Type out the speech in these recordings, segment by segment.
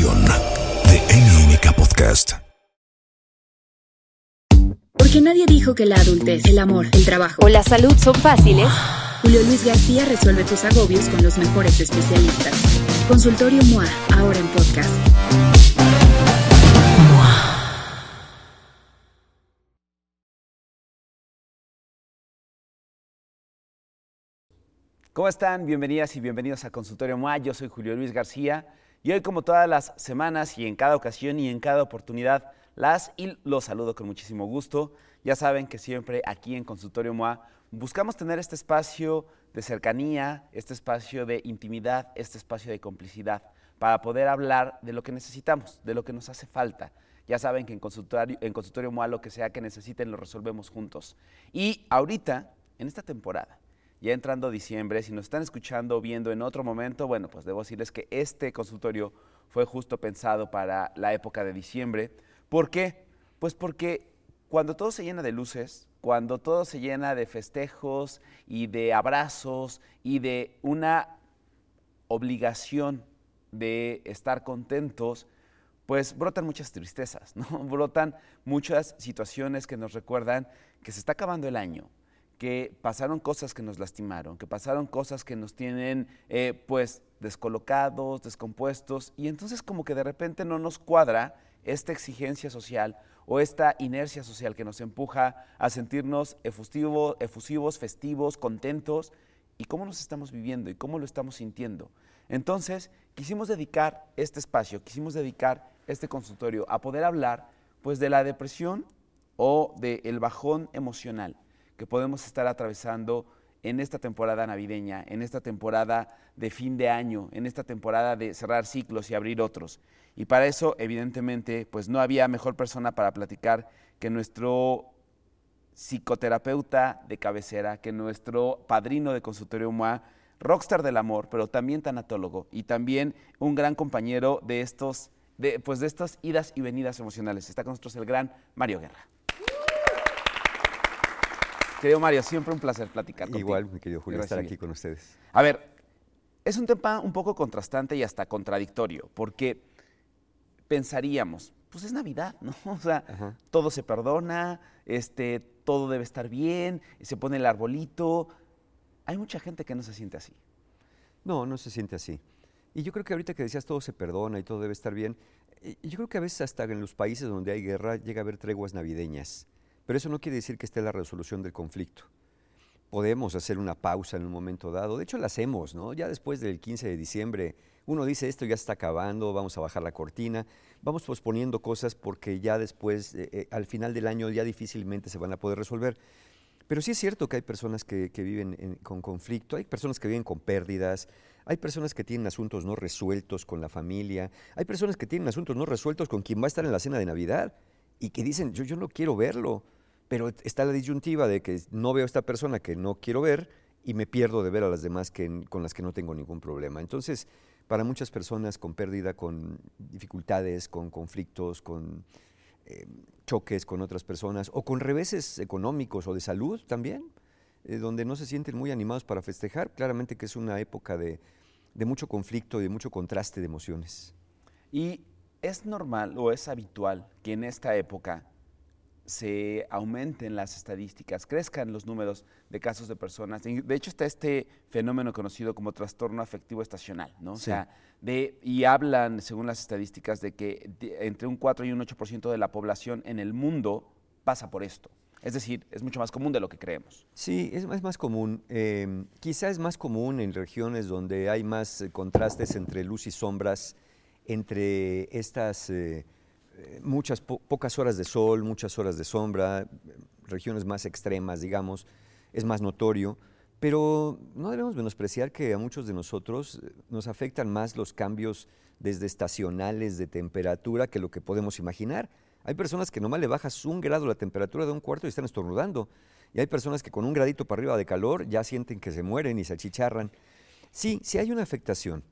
estación de NMK Podcast. Porque nadie dijo que la adultez, el amor, el trabajo o la salud son fáciles. Julio Luis García resuelve tus agobios con los mejores especialistas. Consultorio MOA, ahora en podcast. ¿Cómo están? Bienvenidas y bienvenidos a Consultorio MOA. Yo soy Julio Luis García y hoy como todas las semanas y en cada ocasión y en cada oportunidad las y los saludo con muchísimo gusto. Ya saben que siempre aquí en Consultorio MOA buscamos tener este espacio de cercanía, este espacio de intimidad, este espacio de complicidad para poder hablar de lo que necesitamos, de lo que nos hace falta. Ya saben que en Consultorio, en consultorio MOA lo que sea que necesiten lo resolvemos juntos. Y ahorita, en esta temporada, ya entrando diciembre, si nos están escuchando o viendo en otro momento, bueno, pues debo decirles que este consultorio fue justo pensado para la época de diciembre. ¿Por qué? Pues porque cuando todo se llena de luces, cuando todo se llena de festejos y de abrazos y de una obligación de estar contentos, pues brotan muchas tristezas, ¿no? Brotan muchas situaciones que nos recuerdan que se está acabando el año, que pasaron cosas que nos lastimaron, que pasaron cosas que nos tienen eh, pues descolocados, descompuestos, y entonces como que de repente no nos cuadra esta exigencia social o esta inercia social que nos empuja a sentirnos efusivos, efusivos, festivos, contentos, y cómo nos estamos viviendo y cómo lo estamos sintiendo. Entonces, quisimos dedicar este espacio, quisimos dedicar este consultorio a poder hablar pues de la depresión o del bajón emocional que podemos estar atravesando en esta temporada navideña, en esta temporada de fin de año, en esta temporada de cerrar ciclos y abrir otros. Y para eso, evidentemente, pues no había mejor persona para platicar que nuestro psicoterapeuta de cabecera, que nuestro padrino de consultorio MOA, rockstar del amor, pero también tanatólogo y también un gran compañero de estos, de, pues de estas idas y venidas emocionales. Está con nosotros el gran Mario Guerra. Querido Mario, siempre un placer platicar contigo. Igual, mi querido Julio, estar aquí con ustedes. A ver, es un tema un poco contrastante y hasta contradictorio, porque pensaríamos, pues es Navidad, ¿no? O sea, Ajá. todo se perdona, este, todo debe estar bien, se pone el arbolito. Hay mucha gente que no se siente así. No, no se siente así. Y yo creo que ahorita que decías todo se perdona y todo debe estar bien, yo creo que a veces hasta en los países donde hay guerra llega a haber treguas navideñas. Pero eso no quiere decir que esté la resolución del conflicto. Podemos hacer una pausa en un momento dado. De hecho, la hacemos, ¿no? Ya después del 15 de diciembre, uno dice esto ya está acabando, vamos a bajar la cortina. Vamos posponiendo cosas porque ya después, eh, eh, al final del año, ya difícilmente se van a poder resolver. Pero sí es cierto que hay personas que, viven en- con conflicto, hay personas que viven con pérdidas, hay personas que tienen asuntos no resueltos con la familia, hay personas que tienen asuntos no resueltos con quien va a estar en la cena de Navidad y que dicen, yo, yo no quiero verlo, pero está la disyuntiva de que no veo a esta persona que no quiero ver y me pierdo de ver a las demás que, con las que no tengo ningún problema. Entonces, para muchas personas con pérdida, con dificultades, con conflictos, con eh, choques con otras personas o con reveses económicos o de salud también, eh, donde no se sienten muy animados para festejar. Claramente que es una época de, de mucho conflicto y de mucho contraste de emociones. Y es normal o es habitual que en esta época se aumenten las estadísticas, crezcan los números de casos de personas. De hecho, está este fenómeno conocido como trastorno afectivo estacional, ¿no? O sea, de, y hablan, según las estadísticas, de que de- entre un 4 y un 8% de la población en el mundo pasa por esto. Es decir, es mucho más común de lo que creemos. Sí, es, es más común. eh, quizá es más común en regiones donde hay más eh, contrastes entre luz y sombras, entre estas eh, muchas po- pocas horas de sol, muchas horas de sombra, eh, regiones más extremas, digamos, es más notorio. Pero no debemos menospreciar que a muchos de nosotros eh, nos afectan más los cambios desde estacionales de temperatura que lo que podemos imaginar. Hay personas que nomás le bajas un grado la temperatura de un cuarto y están estornudando. Y hay personas que con un gradito para arriba de calor ya sienten que se mueren y se achicharran. Sí, sí hay una afectación,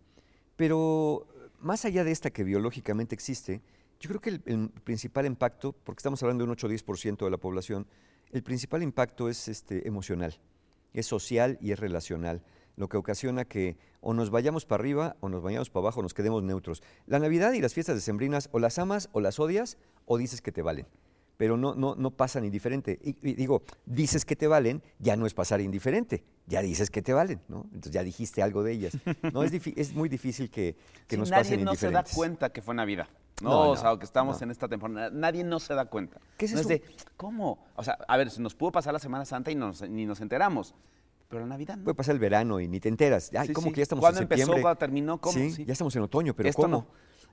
pero más allá de esta que biológicamente existe, yo creo que el, principal impacto, porque estamos hablando de un 8 o 10% de la población, el principal impacto es este, emocional, es social y es relacional. lo que ocasiona que o nos vayamos para arriba o nos vayamos para abajo, nos quedemos neutros. La Navidad y las fiestas decembrinas o las amas o las odias o dices que te valen pero no, no, no pasan indiferente. Y, y, digo, dices que te valen, ya no es pasar indiferente, ya dices que te valen, ¿no? Entonces ya dijiste algo de ellas. No, es, es muy difícil que, que Sí, nos nadie pasen no se da indiferentes. cuenta que fue Navidad. No, No, o sea, no, que estamos no. en esta temporada. Nadie no se da cuenta. ¿Qué es no eso? de, ¿cómo? O sea, a ver, se nos pudo pasar la Semana Santa y nos- ni nos enteramos. Pero la Navidad no. Puede pasar el verano y ni te enteras. Ay, Sí, ¿cómo sí. que ya estamos ¿Cuándo en empezó? septiembre? ¿Cuándo terminó? ¿Cómo? Sí, Sí. ya estamos en otoño, pero Esto ¿cómo? no.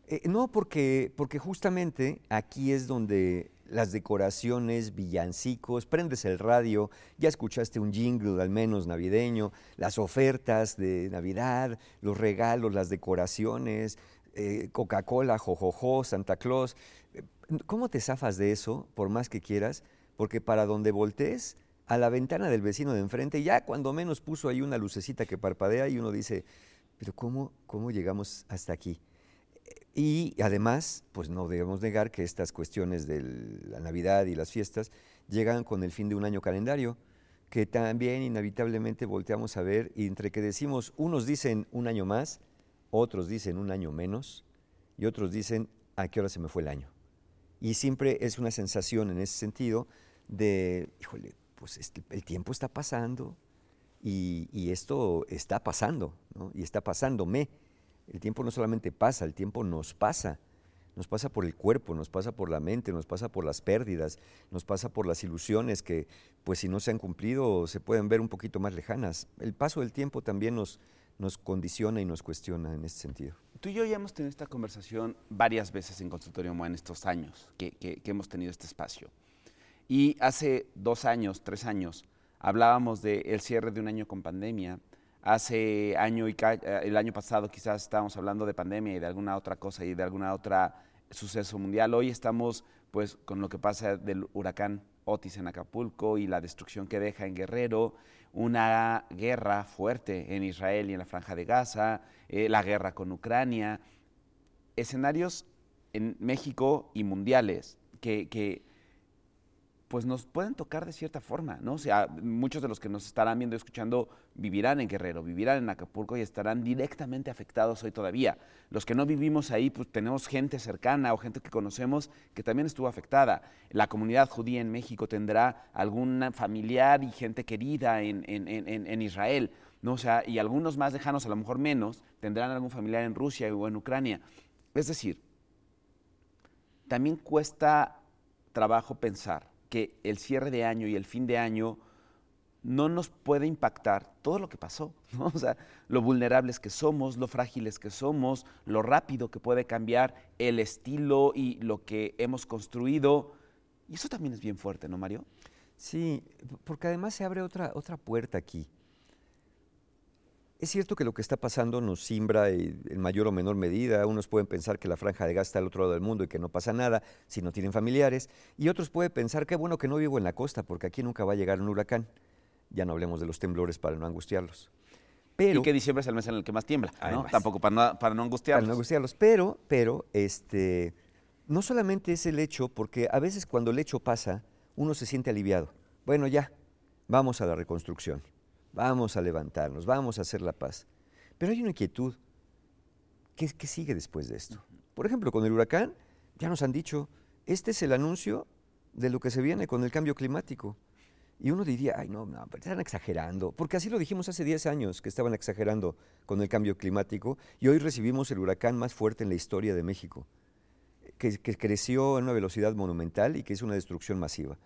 Eh, no, porque, porque justamente aquí es donde las decoraciones, villancicos, prendes el radio, ya escuchaste un jingle al menos navideño, las ofertas de Navidad, los regalos, las decoraciones, eh, Coca-Cola, jojojo, Santa Claus. ¿Cómo te zafas de eso, por más que quieras? Porque para donde voltees, a la ventana del vecino de enfrente, ya cuando menos puso ahí una lucecita que parpadea y uno dice, pero ¿cómo, cómo llegamos hasta aquí? Y además, pues no debemos negar que estas cuestiones de la Navidad y las fiestas llegan con el fin de un año calendario, que también inevitablemente volteamos a ver y entre que decimos, unos dicen un año más, otros dicen un año menos y otros dicen a qué hora se me fue el año. Y siempre es una sensación en ese sentido de, híjole, pues el tiempo está pasando y, esto está pasando. Y está pasándome. El tiempo no solamente pasa, el tiempo nos pasa. Nos pasa por el cuerpo, nos pasa por la mente, nos pasa por las pérdidas, nos pasa por las ilusiones que, pues si no se han cumplido, se pueden ver un poquito más lejanas. El paso del tiempo también nos, nos condiciona y nos cuestiona en ese sentido. Tú y yo ya hemos tenido esta conversación varias veces en Consultorio MOA en estos años que- que hemos tenido este espacio. Y hace dos años, tres años, hablábamos del cierre de un año con pandemia. Hace año y eh, el año pasado quizás estábamos hablando de pandemia y de alguna otra cosa y de alguna otra suceso mundial. Hoy estamos pues con lo que pasa del huracán Otis en Acapulco y la destrucción que deja en Guerrero, una guerra fuerte en Israel y en la Franja de Gaza, eh, la guerra con Ucrania, escenarios en México y mundiales que, que, pues nos pueden tocar de cierta forma, ¿no? O sea, muchos de los que nos estarán viendo y escuchando vivirán en Guerrero, vivirán en Acapulco y estarán directamente afectados hoy todavía. Los que no vivimos ahí, pues tenemos gente cercana o gente que conocemos que también estuvo afectada. La comunidad judía en México tendrá algún familiar y gente querida en, en- en- en- Israel, ¿no? O sea, y algunos más lejanos, a lo mejor menos, tendrán algún familiar en Rusia o en Ucrania. Es decir, también cuesta trabajo pensar que el cierre de año y el fin de año no nos puede impactar todo lo que pasó, ¿no? O sea, lo vulnerables que somos, lo frágiles que somos, lo rápido que puede cambiar el estilo y lo que hemos construido. Y eso también es bien fuerte, ¿no, Mario? Sí, porque además se abre otra, otra puerta aquí. Es cierto que lo que está pasando nos simbra y- en mayor o menor medida. Unos pueden pensar que la franja de gas está al otro lado del mundo y que no pasa nada si no tienen familiares. Y otros pueden pensar, qué bueno que no vivo en la costa porque aquí nunca va a llegar un huracán. Ya no hablemos de los temblores para no angustiarlos. Pero, y que diciembre es el mes en el que más tiembla, ¿no? Además. Tampoco para no, para no para angustiarnos. no angustiarlos. Pero, pero, este, no solamente es el hecho, porque a veces cuando el hecho pasa, uno se siente aliviado. Bueno, ya, vamos a la reconstrucción, vamos a levantarnos, vamos a hacer la paz. Pero hay una inquietud. ¿Qué, qué sigue después de esto? Por ejemplo, con el huracán, ya nos han dicho, este es el anuncio de lo que se viene con el cambio climático. Y uno diría, ay, no, no, pero están exagerando. Porque así lo dijimos hace 10 años, que estaban exagerando con el cambio climático. Y hoy recibimos el huracán más fuerte en la historia de México, que, que creció en una velocidad monumental y que es una destrucción masiva.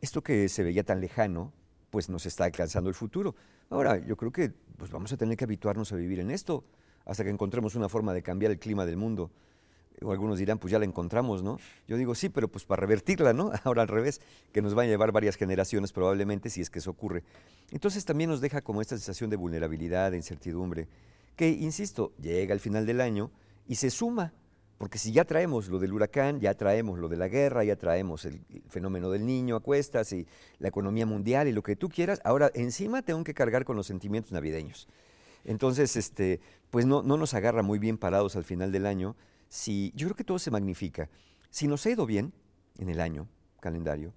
Esto que se veía tan lejano, pues nos está alcanzando el futuro. Ahora, yo creo que pues vamos a tener que habituarnos a vivir en esto hasta que encontremos una forma de cambiar el clima del mundo. O algunos dirán, pues ya la encontramos, ¿no? Yo digo, sí, pero pues para revertirla, ¿no? Ahora al revés, que nos va a llevar varias generaciones probablemente si es que eso ocurre. Entonces también nos deja como esta sensación de vulnerabilidad, de incertidumbre, que, insisto, llega al final del año y se suma, porque si ya traemos lo del huracán, ya traemos lo de la guerra, ya traemos el, fenómeno del niño a cuestas y la economía mundial y lo que tú quieras, ahora encima tengo que cargar con los sentimientos navideños. Entonces, este, pues no, no nos agarra muy bien parados al final del año. Si, yo creo que todo se magnifica. Si nos ha ido bien en el año, calendario,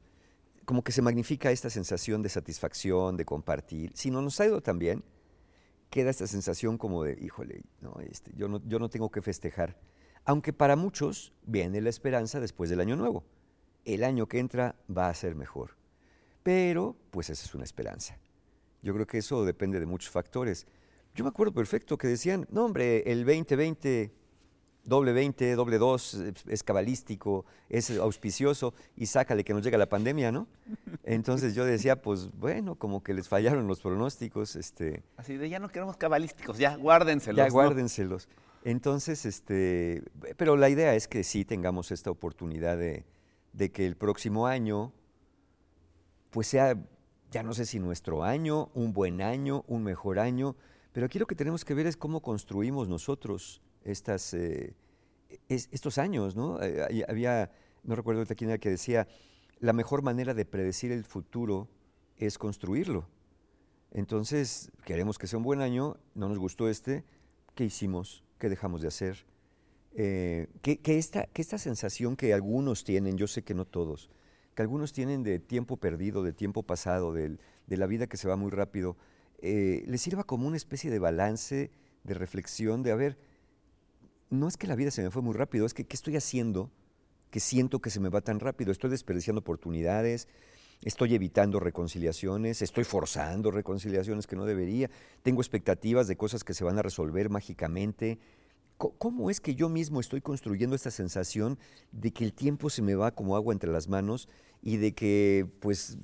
como que se magnifica esta sensación de satisfacción, de compartir. Si no nos ha ido tan bien, queda esta sensación como de, híjole, no, este, yo, no, yo no tengo que festejar. Aunque para muchos viene la esperanza después del año nuevo. El año que entra va a ser mejor. Pero, pues esa es una esperanza. Yo creo que eso depende de muchos factores. Yo me acuerdo perfecto que decían, no hombre, el 2020 doble 20, doble 2, es cabalístico, es auspicioso y sácale que nos llega la pandemia, ¿no? Entonces yo decía, pues bueno, como que les fallaron los pronósticos. Este, Así de ya no queremos cabalísticos, ya guárdenselos. Ya guárdenselos. Entonces, este, pero la idea es que sí tengamos esta oportunidad de, de que el próximo año, pues sea, ya no sé si nuestro año, un buen año, un mejor año, pero aquí lo que tenemos que ver es cómo construimos nosotros estas, eh, estos años, ¿no? Eh, había, no recuerdo quién era que decía, la mejor manera de predecir el futuro es construirlo. Entonces, queremos que sea un buen año, no nos gustó este, ¿qué hicimos? ¿Qué dejamos de hacer? Eh, que, esta, que esta sensación que algunos tienen, yo sé que no todos, que algunos tienen de tiempo perdido, de tiempo pasado, de, la vida que se va muy rápido, les sirva como una especie de balance, de reflexión, de a ver, no es que la vida se me fue muy rápido, es que ¿qué estoy haciendo que siento que se me va tan rápido? Estoy desperdiciando oportunidades, estoy evitando reconciliaciones, estoy forzando reconciliaciones que no debería, tengo expectativas de cosas que se van a resolver mágicamente. ¿Cómo es que yo mismo estoy construyendo esta sensación de que el tiempo se me va como agua entre las manos y de que pues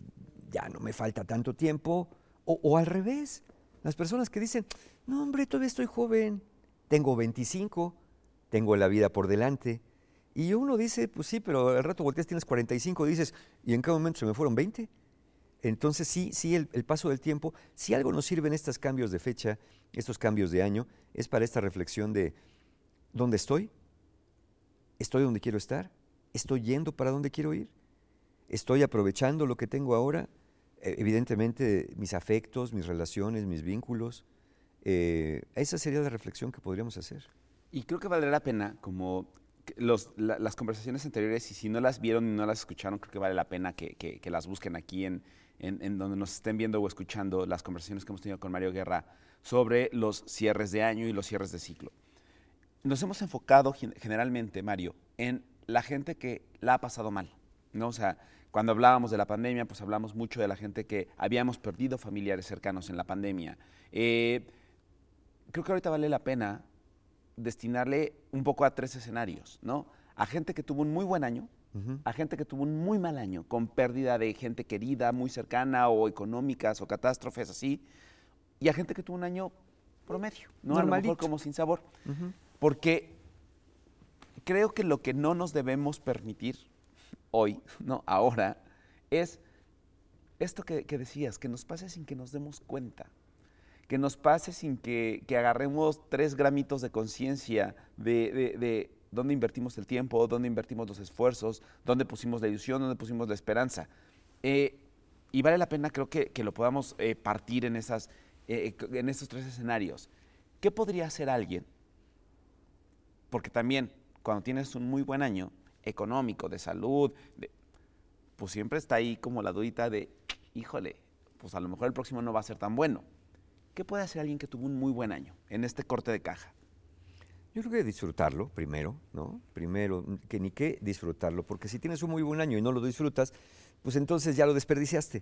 ya no me falta tanto tiempo? O, o al revés, las personas que dicen, no hombre, todavía estoy joven, tengo 25, tengo la vida por delante. Y uno dice, pues sí, pero al rato volteas, tienes 45, dices, ¿y en qué momento se me fueron 20? Entonces sí, sí, el, paso del tiempo, si algo nos sirven estos cambios de fecha, estos cambios de año, es para esta reflexión de, ¿dónde estoy? ¿Estoy donde quiero estar? ¿Estoy yendo para donde quiero ir? ¿Estoy aprovechando lo que tengo ahora? E, evidentemente, mis afectos, mis relaciones, mis vínculos. Eh, esa sería la reflexión que podríamos hacer. Y creo que valdría la pena, como los, las conversaciones anteriores, y si no las vieron y no las escucharon, creo que vale la pena que, que, las busquen aquí en, en, donde nos estén viendo o escuchando las conversaciones que hemos tenido con Mario Guerra sobre los cierres de año y los cierres de ciclo. Nos hemos enfocado generalmente, Mario, en la gente que la ha pasado mal, ¿no? O sea, cuando hablábamos de la pandemia, pues hablamos mucho de la gente que habíamos perdido familiares cercanos en la pandemia. Eh, creo que ahorita vale la pena destinarle un poco a tres escenarios, ¿no? A gente que tuvo un muy buen año, a gente que tuvo un muy mal año, con pérdida de gente querida, muy cercana, o económicas, o catástrofes así, y a gente que tuvo un año promedio, ¿no? A lo mejor como sin sabor. Porque creo que lo que no nos debemos permitir hoy, ¿no? Ahora, es esto que decías, que nos pase sin que nos demos cuenta que nos pase sin que, agarremos tres gramitos de conciencia de, dónde invertimos el tiempo, dónde invertimos los esfuerzos, dónde pusimos la ilusión, dónde pusimos la esperanza. Eh, y vale la pena, creo que, lo podamos eh, partir en, esas, eh, en tres escenarios. ¿Qué podría hacer alguien? Porque también, cuando tienes un muy buen año económico, de salud, pues siempre está ahí como la dudita de, híjole, pues a lo mejor el próximo no va a ser tan bueno. ¿Qué puede hacer alguien que tuvo un muy buen año en este corte de caja? Yo creo que disfrutarlo primero, ¿no? Primero, que ni qué disfrutarlo, porque si tienes un muy buen año y no lo disfrutas, pues entonces ya lo desperdiciaste.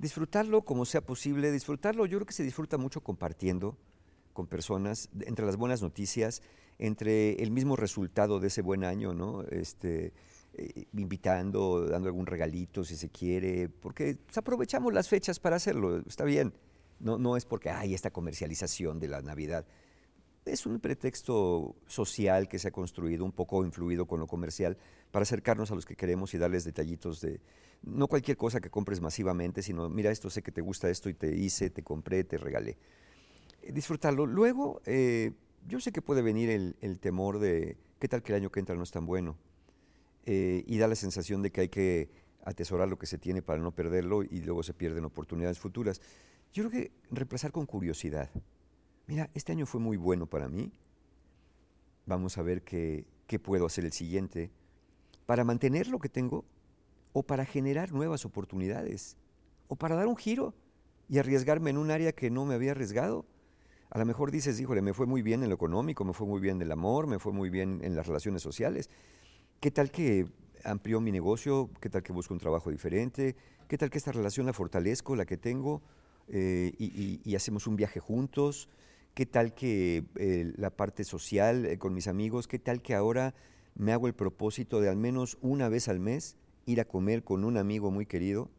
Disfrutarlo como sea posible, disfrutarlo, yo creo que se disfruta mucho compartiendo con personas, entre las buenas noticias, entre el mismo resultado de ese buen año, ¿no? Este, eh, invitando, dando algún regalito si se quiere, porque pues, aprovechamos las fechas para hacerlo, está bien. No, no es porque hay esta comercialización de la Navidad. Es un pretexto social que se ha construido, un poco influido con lo comercial, para acercarnos a los que queremos y darles detallitos de, no cualquier cosa que compres masivamente, sino, mira, esto sé que te gusta esto y te hice, te compré, te regalé. Eh, disfrutarlo. Luego, eh, yo sé que puede venir el, temor de, ¿qué tal que el año que entra no es tan bueno? Eh, y da la sensación de que hay que atesorar lo que se tiene para no perderlo y luego se pierden oportunidades futuras. Yo creo que reemplazar con curiosidad. Mira, este año fue muy bueno para mí. Vamos a ver qué, puedo hacer el siguiente para mantener lo que tengo o para generar nuevas oportunidades o para dar un giro y arriesgarme en un área que no me había arriesgado. A lo mejor dices, híjole, me fue muy bien en lo económico, me fue muy bien en el amor, me fue muy bien en las relaciones sociales. ¿Qué tal que amplió mi negocio? ¿Qué tal que busco un trabajo diferente? ¿Qué tal que esta relación la fortalezco, la que tengo, eh, y, hacemos un viaje juntos? ¿Qué tal que eh, la parte social eh, con mis amigos? ¿Qué tal que ahora me hago el propósito de al menos una vez al mes ir a comer con un amigo muy querido?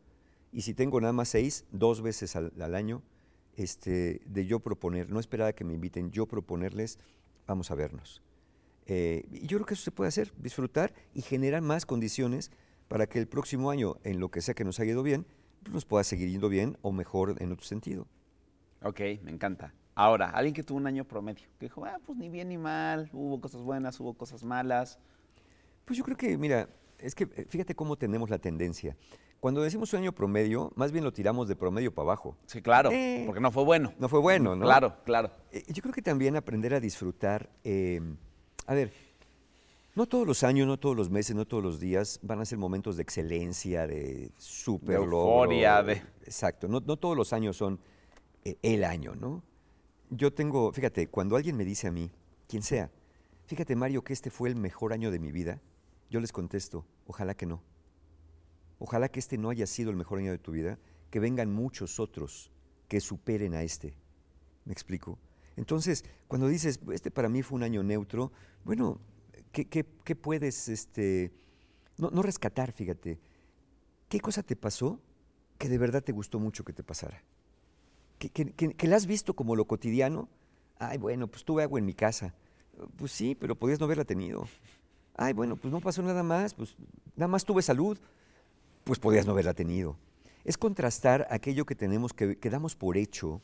Y si tengo nada más seis, dos veces al, año este, de yo proponer, no esperar a que me inviten, yo proponerles, vamos a vernos. Y yo creo que eso se puede hacer, disfrutar y generar más condiciones para que el próximo año, en lo que sea que nos haya ido bien, nos pueda seguir yendo bien o mejor en otro sentido. Ok, me encanta. Ahora, alguien que tuvo un año promedio, que dijo, ah, pues ni bien ni mal, hubo cosas buenas, hubo cosas malas. Pues yo creo que, mira, es que eh, fíjate cómo tenemos la tendencia. Cuando decimos un año promedio, más bien lo tiramos de promedio para abajo. Sí, claro, eh, porque no fue bueno. No fue bueno, ¿no? Claro, claro. Eh, yo creo que también aprender a disfrutar. A ver, no todos los años, no todos los meses, no todos los días van a ser momentos de excelencia, de súper de euforia, de... Exacto, no, no, todos los años son eh, el año, ¿no? Yo tengo, fíjate, cuando alguien me dice a mí, quien sea, fíjate Mario que este fue el mejor año de mi vida, yo les contesto, ojalá que no. Ojalá que este no haya sido el mejor año de tu vida, que vengan muchos otros que superen a este. ¿Me explico? Entonces, cuando dices, este para mí fue un año neutro, bueno, ¿qué, puedes este, no, rescatar, fíjate? ¿Qué cosa te pasó que de verdad te gustó mucho que te pasara? ¿Que, que, la has visto como lo cotidiano? Ay, bueno, pues tuve agua en mi casa. Pues sí, pero podías no haberla tenido. Ay, bueno, pues no pasó nada más, pues nada más tuve salud pues podías no haberla tenido. Es contrastar aquello que tenemos, que, que damos por hecho,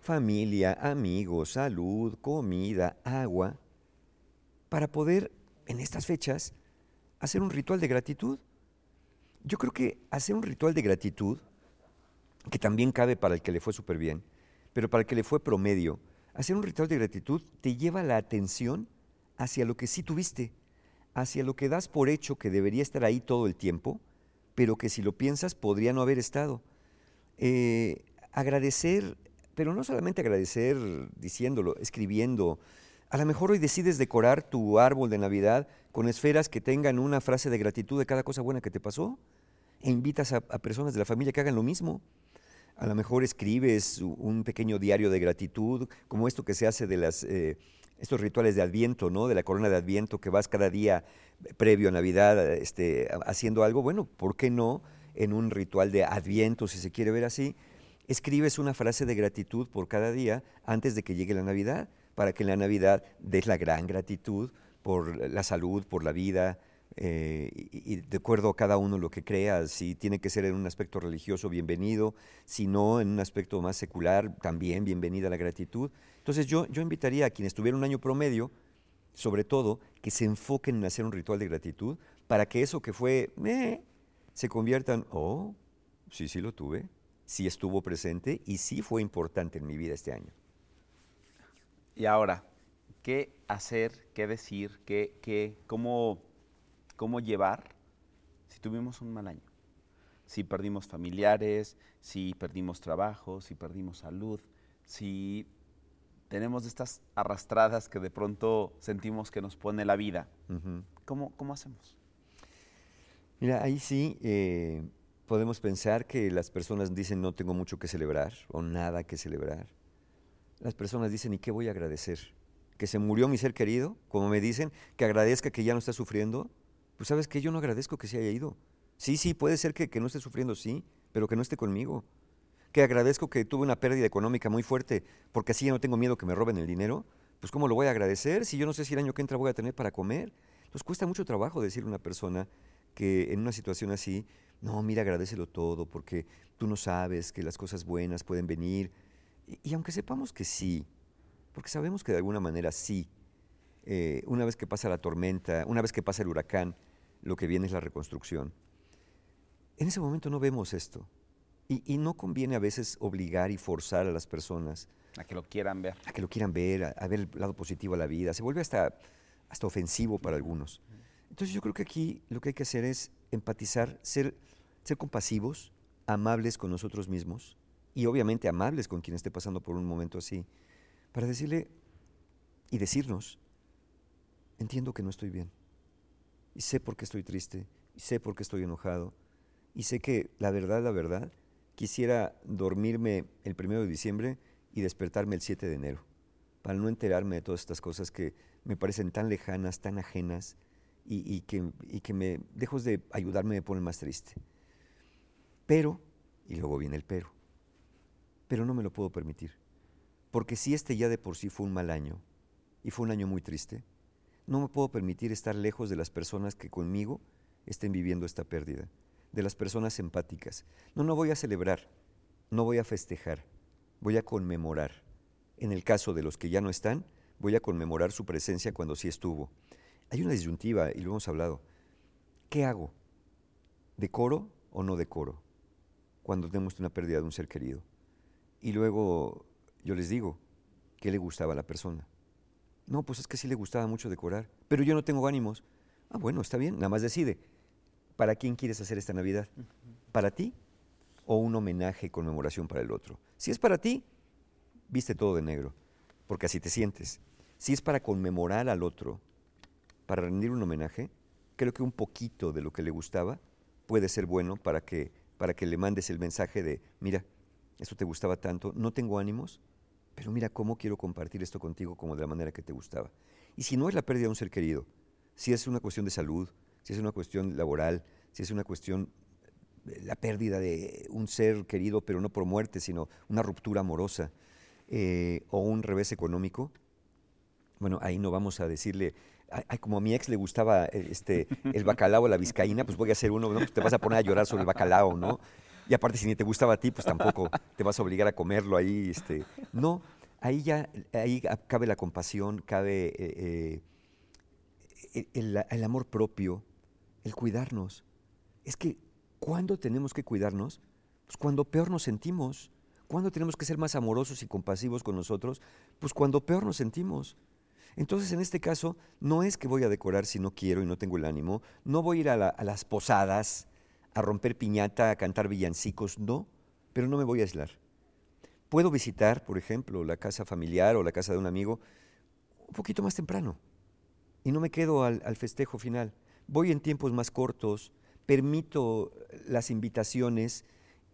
familia, amigos, salud, comida, agua, para poder en estas fechas hacer un ritual de gratitud. Yo creo que hacer un ritual de gratitud, que también cabe para el que le fue súper bien, pero para el que le fue promedio, hacer un ritual de gratitud te lleva la atención hacia lo que sí tuviste, hacia lo que das por hecho que debería estar ahí todo el tiempo, pero que si lo piensas podría no haber estado. Eh, agradecer, pero no solamente agradecer diciéndolo, escribiendo. A lo mejor hoy decides decorar tu árbol de Navidad con esferas que tengan una frase de gratitud de cada cosa buena que te pasó e invitas a, personas de la familia que hagan lo mismo. A lo mejor escribes un pequeño diario de gratitud, como esto que se hace de las, eh, estos rituales de Adviento, ¿no? de la corona de Adviento, que vas cada día previo a Navidad este, haciendo algo, bueno, ¿por qué no en un ritual de adviento, si se quiere ver así? Escribes una frase de gratitud por cada día antes de que llegue la Navidad, para que en la Navidad des la gran gratitud por la salud, por la vida, eh, y, de acuerdo a cada uno lo que crea, si tiene que ser en un aspecto religioso, bienvenido, si no, en un aspecto más secular, también bienvenida la gratitud. Entonces yo, yo invitaría a quienes tuvieran un año promedio, sobre todo, que se enfoquen en hacer un ritual de gratitud para que eso que fue, me se convierta en, oh, sí, sí lo tuve, sí estuvo presente y sí fue importante en mi vida este año. Y ahora, ¿qué hacer, qué decir, qué, qué, cómo, cómo llevar si tuvimos un mal año? Si perdimos familiares, si perdimos trabajo, si perdimos salud, si tenemos estas arrastradas que de pronto sentimos que nos pone la vida. ¿Cómo, hacemos? Mira, ahí sí eh, podemos pensar que las personas dicen no tengo mucho que celebrar o nada que celebrar. Las personas dicen, ¿y qué voy a agradecer? ¿Que se murió mi ser querido? Como me dicen, que agradezca que ya no está sufriendo. Pues sabes que yo no agradezco que se haya ido. Sí, sí, puede ser que, que no esté sufriendo, sí, pero que no esté conmigo que agradezco que tuve una pérdida económica muy fuerte, porque así ya no tengo miedo que me roben el dinero, pues ¿cómo lo voy a agradecer si yo no sé si el año que entra voy a tener para comer? Entonces cuesta mucho trabajo decirle a una persona que en una situación así, no, mira, agradecelo todo, porque tú no sabes que las cosas buenas pueden venir. Y, aunque sepamos que sí, porque sabemos que de alguna manera sí, eh, una vez que pasa la tormenta, una vez que pasa el huracán, lo que viene es la reconstrucción. En ese momento no vemos esto. Y, no conviene a veces obligar y forzar a las personas. A que lo quieran ver. A que lo quieran ver, a, ver el lado positivo a la vida. Se vuelve hasta, hasta ofensivo para algunos. Entonces yo creo que aquí lo que hay que hacer es empatizar, ser, ser compasivos, amables con nosotros mismos y obviamente amables con quien esté pasando por un momento así. para decirle y decirnos, entiendo que no estoy bien, y sé por qué estoy triste, y sé por qué estoy enojado, y sé que la verdad, la verdad, quisiera dormirme el primero de diciembre y despertarme el 7 de enero, para no enterarme de todas estas cosas que me parecen tan lejanas, tan ajenas, y, que, y me, lejos de ayudarme, me ponen más triste. Pero, y luego viene el pero, pero no me lo puedo permitir. Porque si este ya de por sí fue un mal año, y fue un año muy triste, no me puedo permitir estar lejos de las personas que conmigo estén viviendo esta pérdida, de las personas empáticas. No, no voy a celebrar, no voy a festejar, voy a conmemorar. En el caso de los que ya no están, voy a conmemorar su presencia cuando sí estuvo. Hay una disyuntiva, y lo hemos hablado. ¿Qué hago? ¿Decoro o no decoro? Cuando tenemos una pérdida de un ser querido. Y luego yo les digo, ¿qué le gustaba a la persona? No, pues es que sí le gustaba mucho decorar, pero yo no tengo ánimos. Ah, bueno, está bien, nada más decide. ¿Para quién quieres hacer esta Navidad? ¿Para ti o un homenaje y conmemoración para el otro? Si es para ti, viste todo de negro, porque así te sientes. Si es para conmemorar al otro, para rendir un homenaje, creo que un poquito de lo que le gustaba puede ser bueno para que, para que le mandes el mensaje de, mira, esto te gustaba tanto, no tengo ánimos, pero mira cómo quiero compartir esto contigo como de la manera que te gustaba. Y si no es la pérdida de un ser querido, si es una cuestión de salud, si es una cuestión laboral, si es una cuestión, eh, la pérdida de un ser querido, pero no por muerte, sino una ruptura amorosa eh, o un revés económico, bueno, ahí no vamos a decirle, ay, como a mi ex le gustaba eh, este, el bacalao o la vizcaína, pues voy a hacer uno, ¿no? Pues te vas a poner a llorar sobre el bacalao, ¿no? Y aparte, si ni te gustaba a ti, pues tampoco te vas a obligar a comerlo ahí. Este. No, ahí ya ahí cabe la compasión, cabe eh, eh, el, amor propio, el cuidarnos. Es que, ¿cuándo tenemos que cuidarnos? Pues cuando peor nos sentimos. ¿Cuándo tenemos que ser más amorosos y compasivos con nosotros? Pues cuando peor nos sentimos. Entonces, en este caso, no es que voy a decorar si no quiero y no tengo el ánimo, no voy a ir a las posadas a romper piñata, a cantar villancicos, no, pero no me voy a aislar. Puedo visitar, por ejemplo, la casa familiar o la casa de un amigo un poquito más temprano y no me quedo al, festejo final. Voy en tiempos más cortos, permito las invitaciones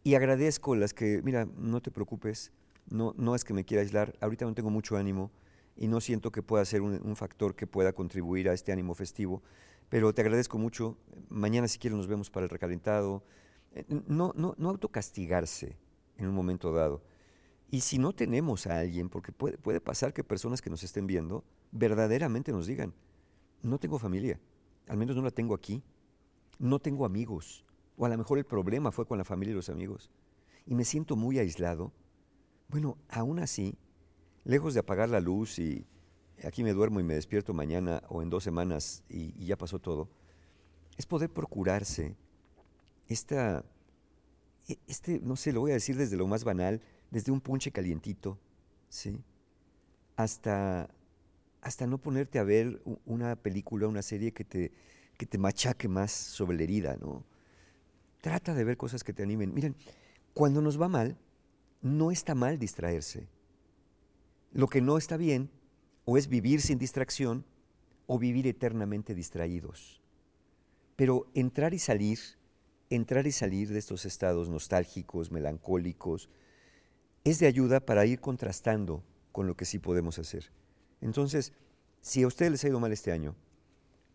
y agradezco las que, mira, no te preocupes, no, es que me quiera aislar, ahorita no tengo mucho ánimo y no siento que pueda ser un factor que pueda contribuir a este ánimo festivo, pero te agradezco mucho. Mañana si quieres nos vemos para el recalentado. Eh, no, no, no autocastigarse en un momento dado. Y si no tenemos a alguien, porque puede, puede pasar que personas que nos estén viendo verdaderamente nos digan, no tengo familia, al menos no la tengo aquí, no tengo amigos, o a lo mejor el problema fue con la familia y los amigos, y me siento muy aislado, bueno, aún así, lejos de apagar la luz y, aquí me duermo y me despierto mañana o en dos semanas y, ya pasó todo, es poder procurarse esta, e, este, no sé, lo voy a decir desde lo más banal, desde un punche calientito, ¿sí? Hasta, hasta no ponerte a ver una película, una serie que te, que te machaque más sobre la herida, ¿no? Trata de ver cosas que te animen. Miren, cuando nos va mal, no está mal distraerse. Lo que no está bien o es vivir sin distracción o vivir eternamente distraídos. Pero entrar y salir, entrar y salir de estos estados nostálgicos, melancólicos, es de ayuda para ir contrastando con lo que sí podemos hacer. Entonces, si a ustedes les ha ido mal este año,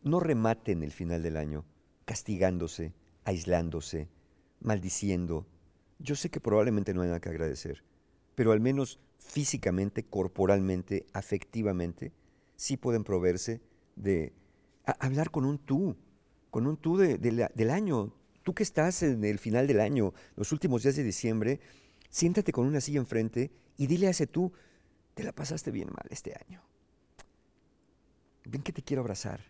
no rematen el final del año castigándose, aislándose, maldiciendo. Yo sé que probablemente no hay nada que agradecer, pero al menos físicamente, corporalmente, afectivamente, sí pueden proveerse de hablar con un tú, con un tú del año. Tú que estás en el final del año, los últimos días de diciembre, siéntate con una silla enfrente y dile a ese tú, te la pasaste bien mal este año. Ven que te quiero abrazar.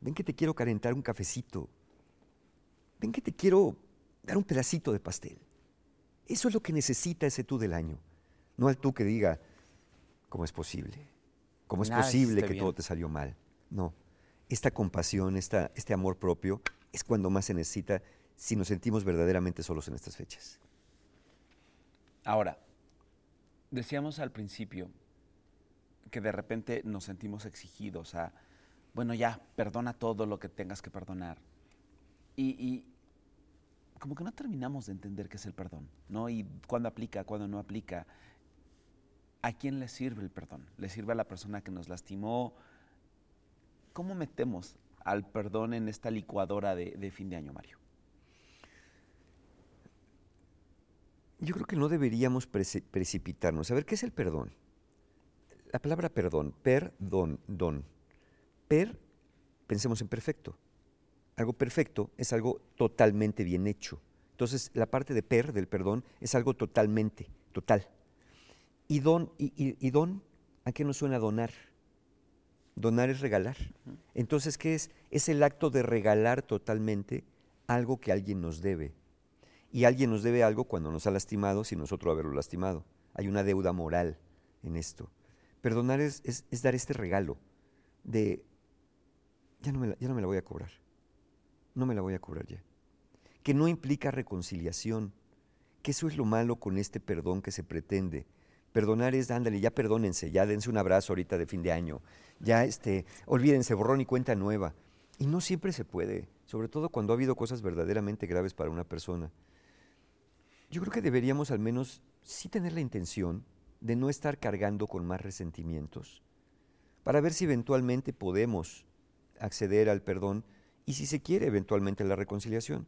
Ven que te quiero calentar un cafecito. Ven que te quiero dar un pedacito de pastel. Eso es lo que necesita ese tú del año. No al tú que diga, ¿cómo es posible? ¿Cómo es posible que todo te salió mal? No. Esta compasión, esta, este amor propio es cuando más se necesita si nos sentimos verdaderamente solos en estas fechas. Ahora, decíamos al principio que de repente nos sentimos exigidos a, bueno, ya, perdona todo lo que tengas que perdonar. Y, y como que no terminamos de entender qué es el perdón, ¿no? Y cuándo aplica, cuándo no aplica. ¿A quién le sirve el perdón? ¿Le sirve a la persona que nos lastimó? ¿Cómo metemos al perdón en esta licuadora de, fin de año, Mario? Yo creo que no deberíamos preci- precipitarnos. A ver, ¿qué es el perdón? La palabra perdón, perdón, don. Per, pensemos en perfecto. Algo perfecto es algo totalmente bien hecho. Entonces, la parte de per, del perdón, es algo totalmente, total. Y don, y, don, ¿a qué nos suena donar? Donar es regalar. Entonces, ¿qué es? Es el acto de regalar totalmente algo que alguien nos debe. Y alguien nos debe algo cuando nos ha lastimado sin nosotros haberlo lastimado. Hay una deuda moral en esto. Perdonar es, es- es dar este regalo de, ya no, me la, ya no me la voy a cobrar. No me la voy a cobrar ya. Que no implica reconciliación. Que eso es lo malo con este perdón que se pretende. Perdonar es, ándale, ya perdónense, ya dense un abrazo ahorita de fin de año. Ya, este, olvídense, borrón y cuenta nueva. Y no siempre se puede, sobre todo cuando ha habido cosas verdaderamente graves para una persona. Yo creo que deberíamos al menos sí tener la intención de no estar cargando con más resentimientos, para ver si eventualmente podemos acceder al perdón y si se quiere eventualmente la reconciliación.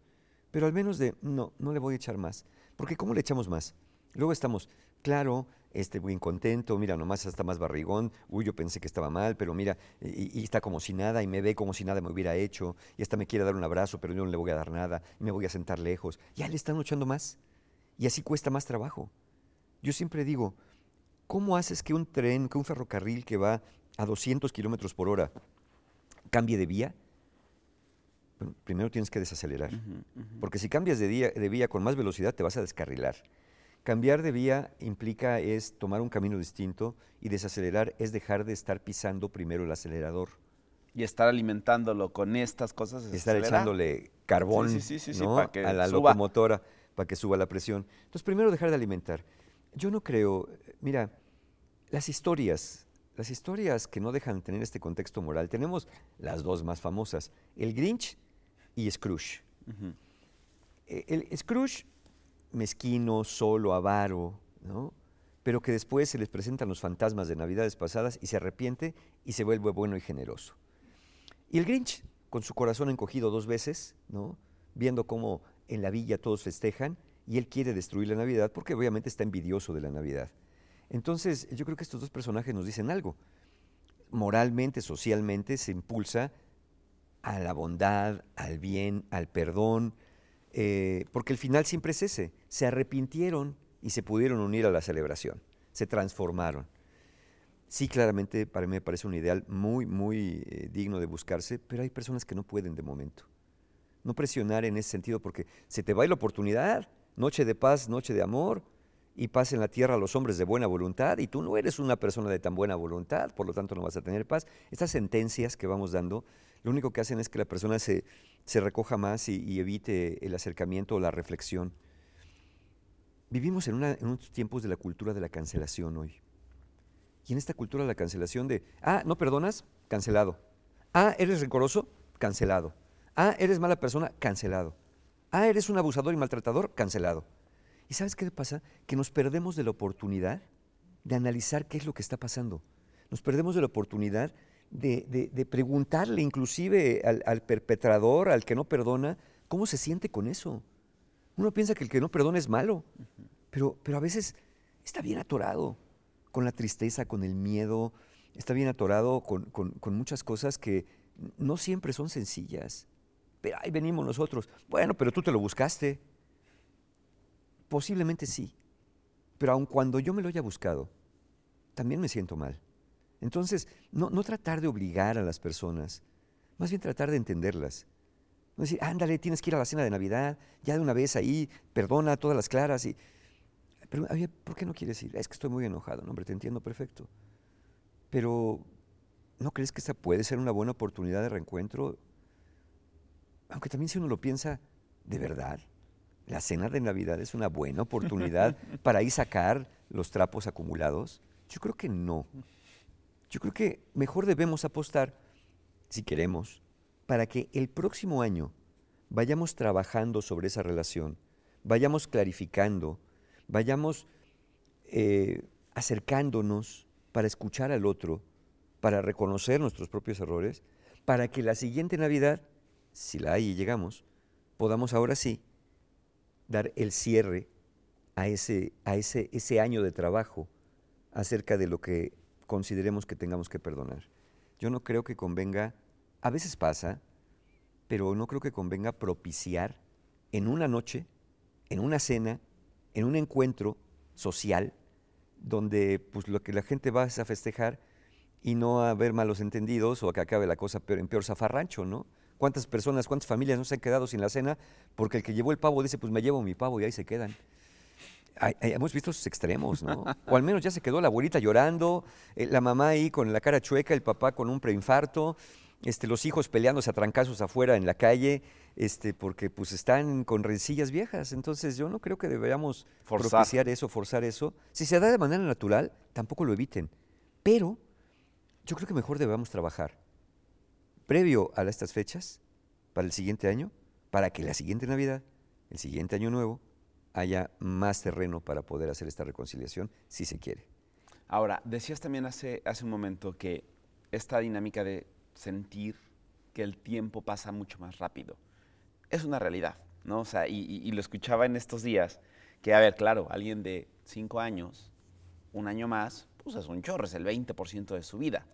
Pero al menos de, no, no le voy a echar más. Porque ¿cómo le echamos más? Luego estamos, claro, este, muy contento, mira, nomás está más barrigón, uy, yo pensé que estaba mal, pero mira, y, y está como si nada, y me ve como si nada me hubiera hecho, y hasta me quiere dar un abrazo, pero yo no le voy a dar nada, y me voy a sentar lejos. Ya le están echando más, y así cuesta más trabajo. Yo siempre digo, ¿cómo haces que un tren, que un ferrocarril que va a 200 kilómetros por hora cambie de vía? Bueno, primero tienes que desacelerar. Porque si cambias de, día- de vía con más velocidad, te vas a descarrilar. Cambiar de vía implica es tomar un camino distinto y desacelerar es dejar de estar pisando primero el acelerador. Y estar alimentándolo con estas cosas. es Estar acelerar. echándole carbón Sí, sí, sí, sí, ¿no? para que a la suba. locomotora para que suba la presión. Entonces, primero dejar de alimentar. Yo no creo, mira, las historias, las historias que no dejan tener este contexto moral, tenemos las dos más famosas, el Grinch y Scrooge. Eh, El Scrooge, mezquino, solo, avaro, ¿no? pero que después se les presentan los fantasmas de navidades pasadas y se arrepiente y se vuelve bueno y generoso. Y el Grinch, con su corazón encogido dos veces, ¿no? viendo cómo en la villa todos festejan y él quiere destruir la Navidad porque obviamente está envidioso de la Navidad. Entonces, yo creo que estos dos personajes nos dicen algo. Moralmente, socialmente, se impulsa a la bondad, al bien, al perdón, eh, porque el final siempre es ese. Se arrepintieron y se pudieron unir a la celebración, se transformaron. Sí, claramente para mí me parece un ideal muy, muy eh, digno de buscarse, pero hay personas que no pueden de momento. No presionar en ese sentido porque se te va la oportunidad, noche de paz, noche de amor, y paz en la tierra a los hombres de buena voluntad, y tú no eres una persona de tan buena voluntad, por lo tanto no vas a tener paz. Estas sentencias que vamos dando, lo único que hacen es que la persona se, se recoja más y, evite el acercamiento o la reflexión. Vivimos en unos tiempos de la cultura de la cancelación hoy. Y en esta cultura de la cancelación de, ah, no perdonas, cancelado. Ah, eres rencoroso, cancelado. Ah, eres mala persona, cancelado. Ah, eres un abusador y maltratador, cancelado. ¿Y sabes qué pasa? Que nos perdemos de la oportunidad de analizar qué es lo que está pasando. Nos perdemos de la oportunidad de, de- preguntarle inclusive al, al perpetrador, al que no perdona, cómo se siente con eso. Uno piensa que el que no perdona es malo, pero, pero a veces está bien atorado con la tristeza, con el miedo, está bien atorado con- con muchas cosas que no siempre son sencillas. Pero ahí venimos nosotros. Bueno, pero tú te lo buscaste. Posiblemente sí. Pero aun cuando yo me lo haya buscado, también me siento mal. Entonces, no, no tratar de obligar a las personas, más bien tratar de entenderlas. No decir, ándale, tienes que ir a la cena de Navidad, ya de una vez ahí, perdona a todas las claras. Y... Pero, oye, ¿por qué no quieres ir? Es que estoy muy enojado. No, hombre, te entiendo perfecto. Pero, ¿no crees que esta puede ser una buena oportunidad de reencuentro? Aunque también si uno lo piensa, de verdad, la cena de Navidad es una buena oportunidad para ahí sacar los trapos acumulados. Yo creo que no. Yo creo que mejor debemos apostar, si queremos, para que el próximo año vayamos trabajando sobre esa relación, vayamos clarificando, vayamos eh, acercándonos para escuchar al otro, para reconocer nuestros propios errores, para que la siguiente Navidad, si la hay y llegamos, podamos ahora sí dar el cierre a ese, a ese, ese año de trabajo acerca de lo que consideremos que tengamos que perdonar. Yo no creo que convenga, a veces pasa, pero no creo que convenga propiciar en una noche, en una cena, en un encuentro social, donde pues, lo que la gente va a festejar y no a ver malos entendidos o a que acabe la cosa en peor zafarrancho, ¿no? ¿Cuántas personas, cuántas familias no se han quedado sin la cena porque el que llevó el pavo dice, pues me llevo mi pavo y ahí se quedan? Hemos visto esos extremos, ¿no? O al menos ya se quedó la abuelita llorando, eh, la mamá ahí con la cara chueca, el papá con un preinfarto, este, los hijos peleándose a trancazos afuera en la calle, este, porque pues están con rencillas viejas. Entonces yo no creo que deberíamos propiciar eso, forzar eso. Si se da de manera natural, tampoco lo eviten. Pero yo creo que mejor debemos trabajar previo a estas fechas, para el siguiente año, para que la siguiente Navidad, el siguiente año nuevo, haya más terreno para poder hacer esta reconciliación, si se quiere. Ahora, decías también hace, hace un momento que esta dinámica de sentir que el tiempo pasa mucho más rápido es una realidad, ¿no? O sea, y, lo escuchaba en estos días, que, a ver, claro, alguien de cinco años, un año más, pues es un chorro, es el 20% de su vida.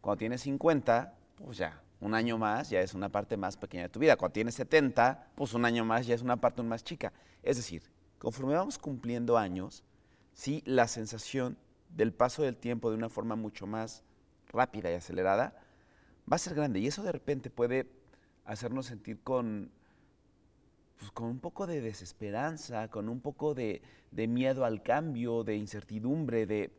Cuando tiene 50, pues ya, un año más ya es una parte más pequeña de tu vida. Cuando tienes 70, pues un año más ya es una parte más chica. Es decir, conforme vamos cumpliendo años, sí, la sensación del paso del tiempo de una forma mucho más rápida y acelerada va a ser grande. Y eso de repente puede hacernos sentir con, pues, con un poco de desesperanza, con un poco de, miedo al cambio, de incertidumbre, de,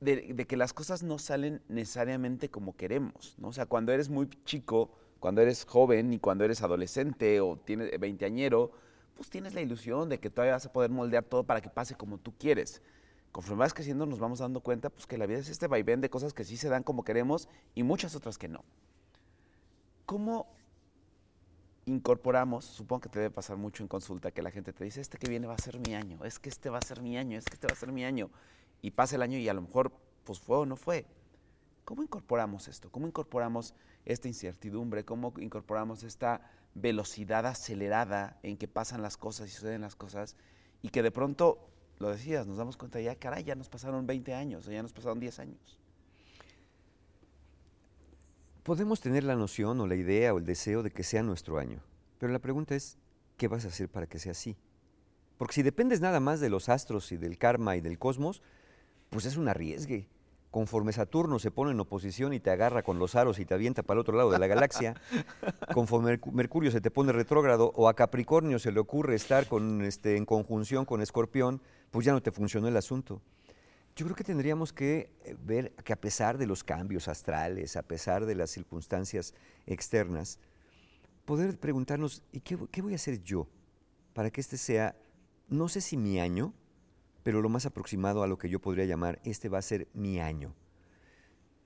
de, que las cosas no salen necesariamente como queremos. ¿no? O sea, cuando eres muy chico, cuando eres joven y cuando eres adolescente o tienes veinteañero, pues tienes la ilusión de que todavía vas a poder moldear todo para que pase como tú quieres. Conforme vas creciendo nos vamos dando cuenta pues, que la vida es este vaivén de cosas que sí se dan como queremos y muchas otras que no. ¿Cómo incorporamos, supongo que te debe pasar mucho en consulta, que la gente te dice, este que viene va a ser mi año, es que este va a ser mi año, es que este va a ser mi año, y pasa el año y a lo mejor pues fue o no fue. ¿Cómo incorporamos esto? ¿Cómo incorporamos esta incertidumbre? ¿Cómo incorporamos esta velocidad acelerada en que pasan las cosas y suceden las cosas y que de pronto, lo decías, nos damos cuenta ya, caray, ya nos pasaron 20 años, ya nos pasaron 10 años. Podemos tener la noción o la idea o el deseo de que sea nuestro año, pero la pregunta es, ¿qué vas a hacer para que sea así? Porque si dependes nada más de los astros y del karma y del cosmos, pues es un arriesgue conforme Saturno se pone en oposición y te agarra con los aros y te avienta para el otro lado de la galaxia, conforme Mercurio se te pone retrógrado o a Capricornio se le ocurre estar con, este, en conjunción con Escorpión, pues ya no te funcionó el asunto. Yo creo que tendríamos que eh, ver que a pesar de los cambios astrales, a pesar de las circunstancias externas, poder preguntarnos, ¿y qué, qué voy a hacer yo para que este sea, no sé si mi año, pero lo más aproximado a lo que yo podría llamar, este va a ser mi año.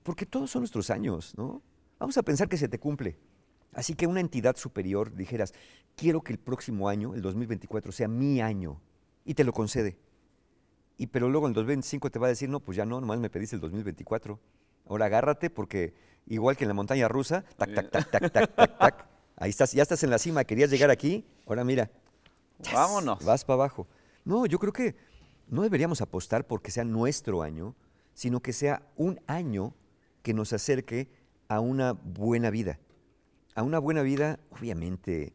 Porque todos son nuestros años, ¿no? Vamos a pensar que se te cumple. Así que una entidad superior dijeras, quiero que el próximo año, el 2024, sea mi año, y te lo concede. Y pero luego en el 2025 te va a decir, no, pues ya no, nomás me pediste el 2024. Ahora agárrate porque igual que en la montaña rusa, tac, tac, tac, tac, tac, tac, tac, ahí estás, ya estás en la cima, querías llegar aquí, ahora mira. Vámonos. Vas para abajo. No, yo creo que no deberíamos apostar porque sea nuestro año, sino que sea un año que nos acerque a una buena vida. A una buena vida, obviamente,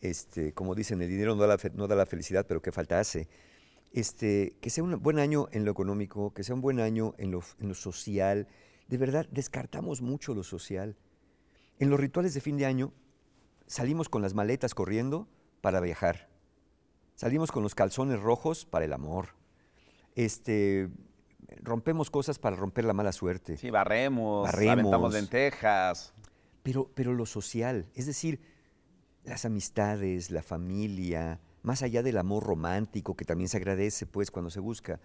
este, como dicen, el dinero no da, la, felicidad, pero ¿qué falta hace? Este, que sea un buen año en lo económico, que sea un buen año en lo social. De verdad, descartamos mucho lo social. En los rituales de fin de año salimos con las maletas corriendo para viajar. Salimos con los calzones rojos para el amor este, rompemos cosas para romper la mala suerte. Sí, barremos, barremos. aventamos lentejas. Pero, pero lo social, es decir, las amistades, la familia, más allá del amor romántico que también se agradece pues cuando se busca.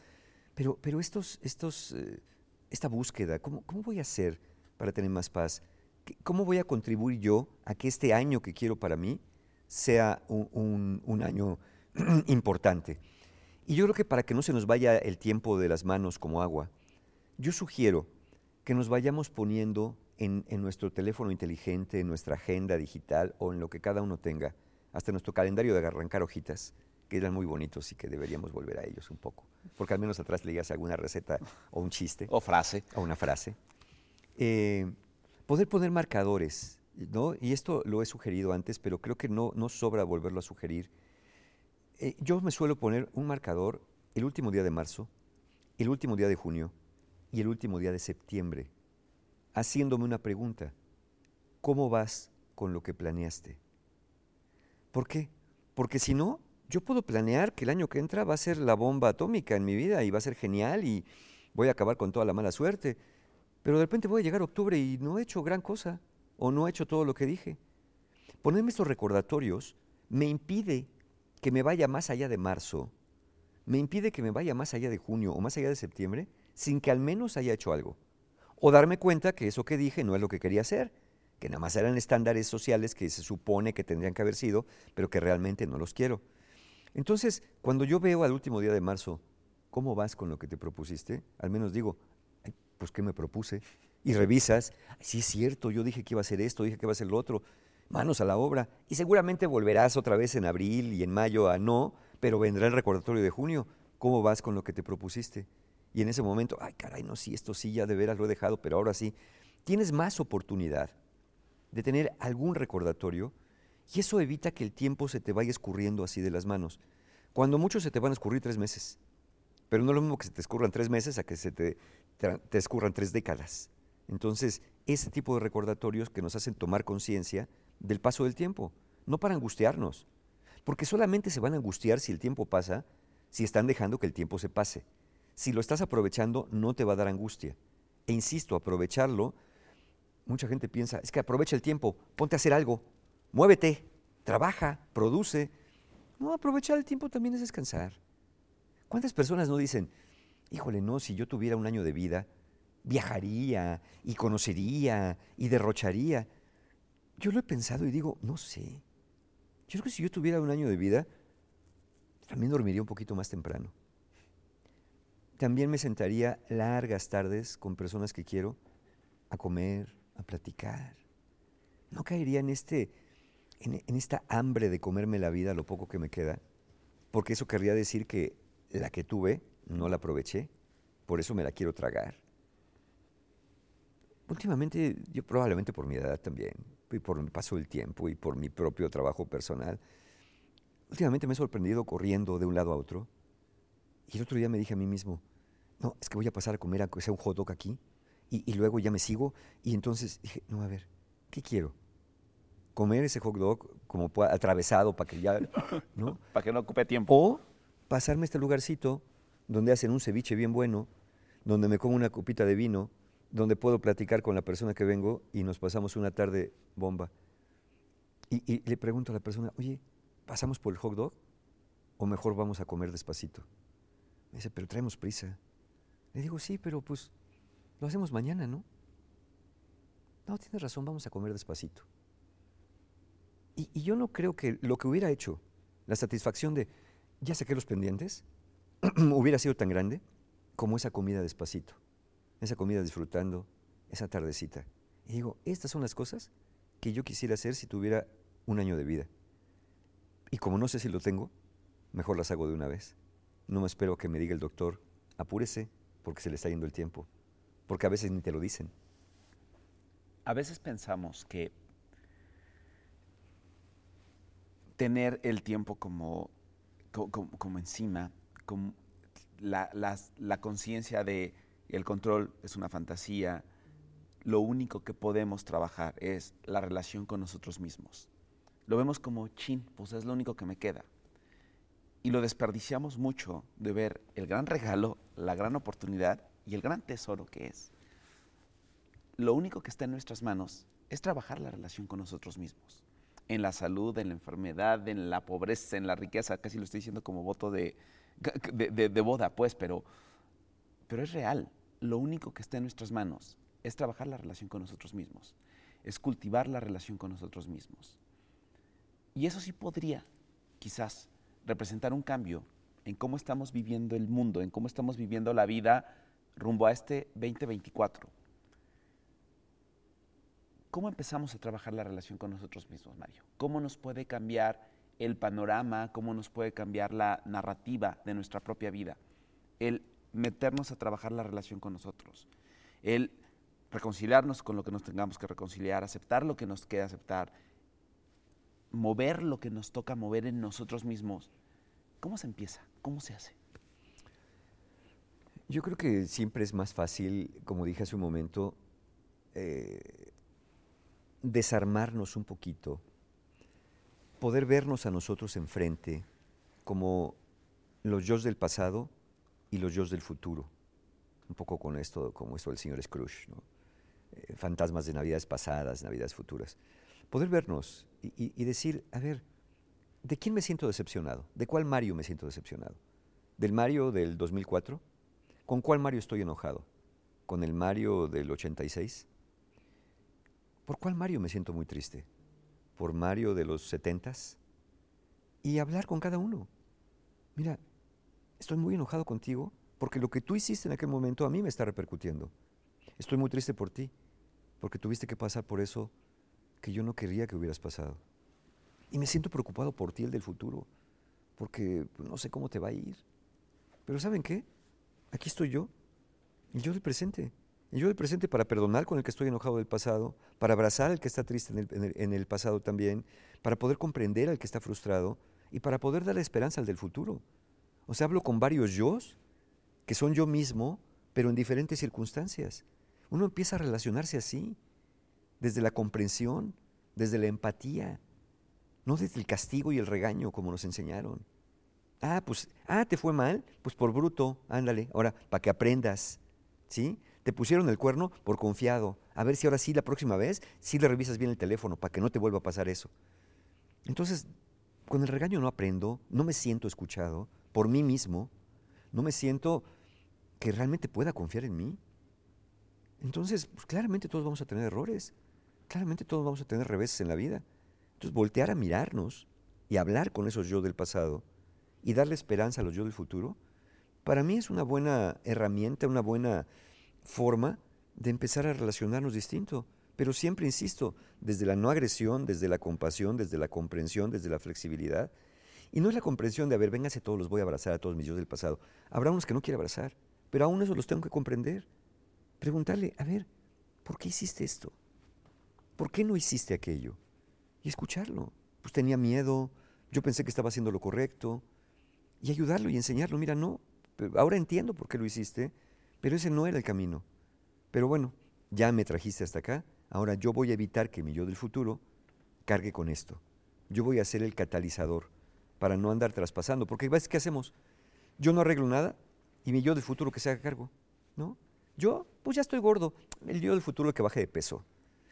Pero, pero estos, estos eh, esta búsqueda, ¿cómo, cómo voy a hacer para tener más paz? ¿Qué- ¿Cómo voy a contribuir yo a que este año que quiero para mí sea un, un- un año importante? Y yo creo que para que no se nos vaya el tiempo de las manos como agua, yo sugiero que nos vayamos poniendo en, en nuestro teléfono inteligente, en nuestra agenda digital o en lo que cada uno tenga, hasta nuestro calendario de arrancar hojitas, que eran muy bonitos y que deberíamos volver a ellos un poco, porque al menos atrás leías alguna receta o un chiste O frase. o una frase. Eh, poder poner marcadores, ¿no? Y esto lo he sugerido antes, pero creo que no, no sobra volverlo a sugerir. Eh, yo me suelo poner un marcador el último día de marzo, el último día de junio y el último día de septiembre, haciéndome una pregunta. ¿Cómo vas con lo que planeaste? ¿Por qué? Porque si no, yo puedo planear que el año que entra va a ser la bomba atómica en mi vida y va a ser genial y voy a acabar con toda la mala suerte. Pero de repente voy a llegar a octubre y no he hecho gran cosa o no he hecho todo lo que dije. Ponerme estos recordatorios me impide que me vaya más allá de marzo, me impide que me vaya más allá de junio o más allá de septiembre sin que al menos haya hecho algo. O darme cuenta que eso que dije no es lo que quería hacer, que nada más eran estándares sociales que se supone que tendrían que haber sido, pero que realmente no los quiero. Entonces, cuando yo veo al último día de marzo, ¿cómo vas con lo que te propusiste? Al menos digo, "Ay, pues ¿qué me propuse? Y revisas, "Ay, sí es cierto, yo dije que iba a hacer esto, dije que iba a hacer lo otro, manos a la obra. Y seguramente volverás otra vez en abril y en mayo a no, pero vendrá el recordatorio de junio. ¿Cómo vas con lo que te propusiste? Y en ese momento, ay caray, no, sí, esto sí, ya de veras lo he dejado, pero ahora sí. Tienes más oportunidad de tener algún recordatorio y eso evita que el tiempo se te vaya escurriendo así de las manos. Cuando mucho se te van a escurrir tres meses, pero no es lo mismo que se te escurran tres meses a que se te, te escurran tres décadas. Entonces, ese tipo de recordatorios que nos hacen tomar conciencia del paso del tiempo, no para angustiarnos, porque solamente se van a angustiar si el tiempo pasa, si están dejando que el tiempo se pase. Si lo estás aprovechando, no te va a dar angustia. E insisto, aprovecharlo, mucha gente piensa, es que aprovecha el tiempo, ponte a hacer algo, muévete, trabaja, produce. No, aprovechar el tiempo también es descansar. ¿Cuántas personas no dicen, híjole, no, si yo tuviera un año de vida, viajaría y conocería y derrocharía? Yo lo he pensado y digo, no sé. Yo creo que si yo tuviera un año de vida, también dormiría un poquito más temprano. También me sentaría largas tardes con personas que quiero a comer, a platicar. No caería en, este, en, esta hambre de comerme la vida lo poco que me queda, porque eso querría decir que la que tuve no la aproveché, por eso me la quiero tragar. Últimamente, yo probablemente por mi edad también, y por el paso del tiempo y por mi propio trabajo personal, últimamente me he sorprendido corriendo de un lado a otro. Y el otro día me dije a mí mismo, no, es que voy a pasar a comer aunque sea un hot dog aquí, y, y luego ya me sigo. Y entonces dije, no, a ver, ¿qué quiero? Comer ese hot dog como atravesado para que ya, ¿no? Para que no ocupe tiempo. O pasarme a este lugarcito donde hacen un ceviche bien bueno, donde me como una copita de vino, donde puedo platicar con la persona que vengo y nos pasamos una tarde bomba. Y, le pregunto a la persona, oye, ¿pasamos por el hot dog? ¿O mejor vamos a comer despacito? Me dice, pero traemos prisa. Le digo, sí, pero pues lo hacemos mañana, ¿no? No, tienes razón, vamos a comer despacito. Y, y yo no creo que lo que hubiera hecho, la satisfacción de, ya saqué los pendientes, hubiera sido tan grande como esa comida despacito, esa comida disfrutando, esa tardecita. Y digo, estas son las cosas que yo quisiera hacer si tuviera un año de vida. Y como no sé si lo tengo, mejor las hago de una vez. No me espero que me diga el doctor, apúrese porque se le está yendo el tiempo, porque a veces ni te lo dicen. A veces pensamos que tener el tiempo como, co- co- como, encima, como la, las- la conciencia de el control es una fantasía, lo único que podemos trabajar es la relación con nosotros mismos. Lo vemos como chin, pues es lo único que me queda. Y lo desperdiciamos mucho de ver el gran regalo, la gran oportunidad y el gran tesoro que es lo único que está en nuestras manos es trabajar la relación con nosotros mismos. En la salud, en la enfermedad, en la pobreza, en la riqueza, casi lo estoy diciendo como voto de, de, de- boda, pues, pero, pero es real. lo único que está en nuestras manos es trabajar la relación con nosotros mismos, es cultivar la relación con nosotros mismos. Y eso sí podría, quizás, representar un cambio en cómo estamos viviendo el mundo, en cómo estamos viviendo la vida rumbo a este 2024. ¿Cómo empezamos a trabajar la relación con nosotros mismos, Mario? ¿Cómo nos puede cambiar el panorama? ¿Cómo nos puede cambiar la narrativa de nuestra propia vida? El meternos a trabajar la relación con nosotros. El reconciliarnos con lo que nos tengamos que reconciliar, aceptar lo que nos queda aceptar, mover lo que nos toca mover en nosotros mismos. ¿Cómo se empieza? ¿Cómo se hace? Yo creo que siempre es más fácil, como dije hace un momento, eh, desarmarnos un poquito, poder vernos a nosotros enfrente como los yo del pasado y los yo del futuro. Un poco con esto, como esto del señor Scrooge, eh, fantasmas de navidades pasadas, navidades futuras. Poder vernos y, y decir, a ver, ¿de quién me siento decepcionado? ¿De cuál Mario me siento decepcionado? ¿Del Mario del 2004? ¿Con cuál Mario estoy enojado? ¿Con el Mario del 86? ¿Por cuál Mario me siento muy triste? ¿Por Mario de los setentas? Y hablar con cada uno. Mira, estoy muy enojado contigo porque lo que tú hiciste en aquel momento a mí me está repercutiendo. Estoy muy triste por ti, porque tuviste que pasar por eso que yo no quería que hubieras pasado. Y me siento preocupado por ti, el del futuro, porque pues, no sé cómo te va a ir. Pero ¿saben qué? Aquí estoy yo, el yo del presente. El yo del presente para perdonar con el que estoy enojado del pasado, para abrazar al que está triste en el, pasado también, para poder comprender al que está frustrado y para poder dar esperanza al del futuro. O sea, hablo con varios yo que son yo mismo, pero en diferentes circunstancias. Uno empieza a relacionarse así, desde la comprensión, desde la empatía, no desde el castigo y el regaño como nos enseñaron. Ah, pues, ah, te fue mal, pues por bruto, ándale, ahora, para que aprendas, ¿sí? Te pusieron el cuerno por confiado. A ver si ahora sí, la próxima vez, sí le revisas bien el teléfono para que no te vuelva a pasar eso. Entonces, con el regaño no aprendo, no me siento escuchado por mí mismo, no me siento que realmente pueda confiar en mí. Entonces, pues claramente todos vamos a tener errores, claramente todos vamos a tener reveses en la vida. Entonces, voltear a mirarnos y hablar con esos yo del pasado y darle esperanza a los yo del futuro, para mí es una buena herramienta, una buena forma de empezar a relacionarnos distinto. Pero siempre, insisto, desde la no agresión, desde la compasión, desde la comprensión, desde la flexibilidad. Y no es la comprensión de, a ver, véngase todos, los voy a abrazar a todos mis yo del pasado. Habrá unos que no quiere abrazar, pero aún eso los tengo que comprender. Preguntarle, a ver, ¿por qué hiciste esto? ¿Por qué no hiciste aquello? Y escucharlo. Pues tenía miedo, yo pensé que estaba haciendo lo correcto. Y ayudarlo y enseñarlo, mira, no, ahora entiendo por qué lo hiciste, pero ese no era el camino. Pero bueno, ya me trajiste hasta acá, ahora yo voy a evitar que mi yo del futuro cargue con esto. Yo voy a ser el catalizador para no andar traspasando, porque ¿ves qué hacemos? Yo no arreglo nada y mi yo del futuro que se haga cargo, ¿no? Yo, pues ya estoy gordo, el yo del futuro que baje de peso.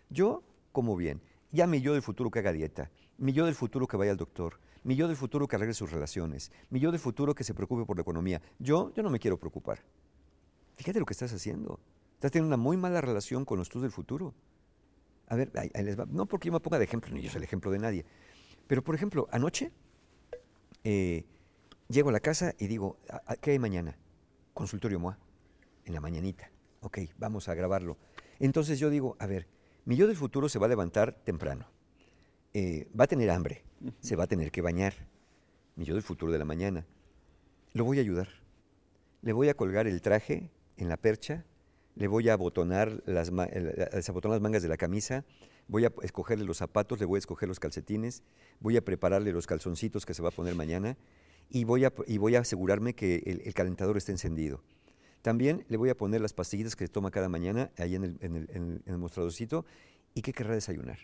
Yo como bien, ya mi yo del futuro que haga dieta, mi yo del futuro que vaya al doctor, mi yo del futuro que arregle sus relaciones, mi yo del futuro que se preocupe por la economía. Yo, yo no me quiero preocupar. Fíjate lo que estás haciendo. Estás teniendo una muy mala relación con los tú del futuro. A ver, ahí, les va. no porque yo me ponga de ejemplo, ni yo soy el ejemplo de nadie. Pero, por ejemplo, anoche eh, llego a la casa y digo, ¿qué hay mañana? Consultorio MOA, en la mañanita. Ok, vamos a grabarlo. Entonces yo digo, a ver, mi yo del futuro se va a levantar temprano. Eh, va a tener hambre, se va a tener que bañar. Mi yo del futuro de la mañana. Lo voy a ayudar. Le voy a colgar el traje en la percha, le voy a abotonar las, las mangas de la camisa, voy a escogerle los zapatos, le voy a escoger los calcetines, voy a prepararle los calzoncitos que se va a poner mañana y voy a, y voy a asegurarme que el, calentador esté encendido. También le voy a poner las pastillitas que toma cada mañana ahí en el, en el, en el mostradorcito. ¿Y qué querrá desayunar?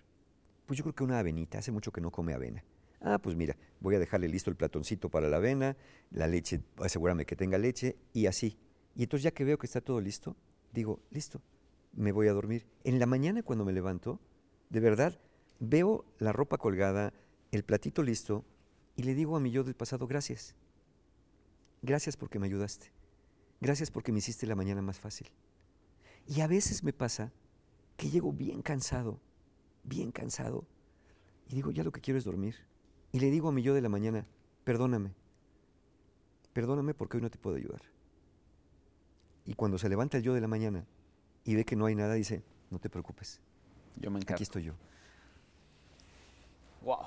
Pues yo creo que una avenita, hace mucho que no come avena. Ah, pues mira, voy a dejarle listo el platoncito para la avena, la leche, asegurarme que tenga leche y así. Y entonces ya que veo que está todo listo, digo, listo, me voy a dormir. En la mañana cuando me levanto, de verdad, veo la ropa colgada, el platito listo, y le digo a mi yo del pasado, gracias. Gracias porque me ayudaste. Gracias porque me hiciste la mañana más fácil. Y a veces me pasa que llego bien cansado, bien cansado, y digo, ya lo que quiero es dormir. Y le digo a mi yo de la mañana, perdóname, perdóname porque hoy no te puedo ayudar. Y cuando se levanta el yo de la mañana y ve que no hay nada, dice, no te preocupes, Yo me encargo. aquí estoy yo. Wow.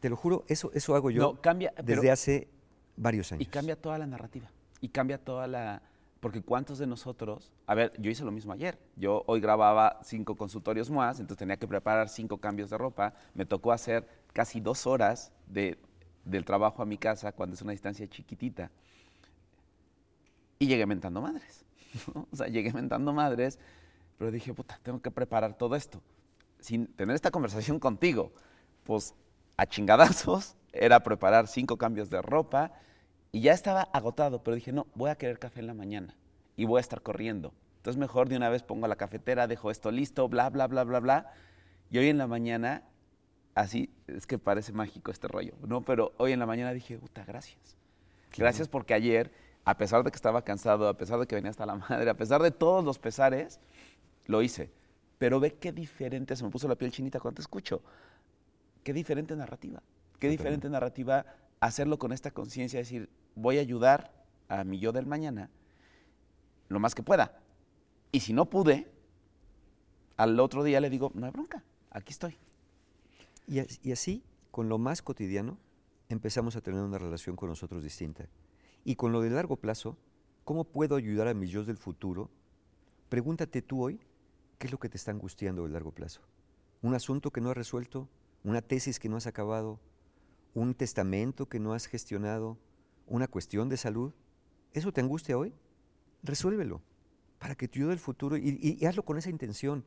Te lo juro, eso, eso hago yo No, cambia, pero- desde hace varios años. Y cambia toda la narrativa. Y cambia toda la... Porque cuántos de nosotros... A ver, yo hice lo mismo ayer. Yo hoy grababa cinco consultorios más, entonces tenía que preparar cinco cambios de ropa. Me tocó hacer casi dos horas de, del trabajo a mi casa cuando es una distancia chiquitita. Y llegué mentando madres. ¿no? O sea, llegué mentando madres, pero dije, puta, tengo que preparar todo esto. Sin tener esta conversación contigo, pues a chingadazos era preparar cinco cambios de ropa y ya estaba agotado, pero dije, no, voy a querer café en la mañana y voy a estar corriendo. Entonces mejor de una vez pongo la cafetera, dejo esto listo, bla, bla, bla, bla, bla. Y hoy en la mañana, así, es que parece mágico este rollo, ¿no? Pero hoy en la mañana dije, puta, gracias. Gracias porque ayer, a pesar de que estaba cansado, a pesar de que venía hasta la madre, a pesar de todos los pesares, lo hice. Pero ve qué diferente, se me puso la piel chinita cuando te escucho. Qué diferente narrativa. Qué diferente narrativa hacerlo con esta conciencia, decir, voy a ayudar a mi yo del mañana lo más que pueda. Y si no pude, al otro día le digo, no hay bronca, aquí estoy. Y, y así, con lo más cotidiano, empezamos a tener una relación con nosotros distinta. Y con lo de largo plazo, ¿cómo puedo ayudar a mis yo del futuro? Pregúntate tú hoy, ¿qué es lo que te está angustiando de largo plazo? ¿Un asunto que no has resuelto? ¿Una tesis que no has acabado? ¿Un testamento que no has gestionado? ¿Una cuestión de salud? ¿Eso te angustia hoy? Resuélvelo para que tu yo del futuro, y, hazlo con esa intención.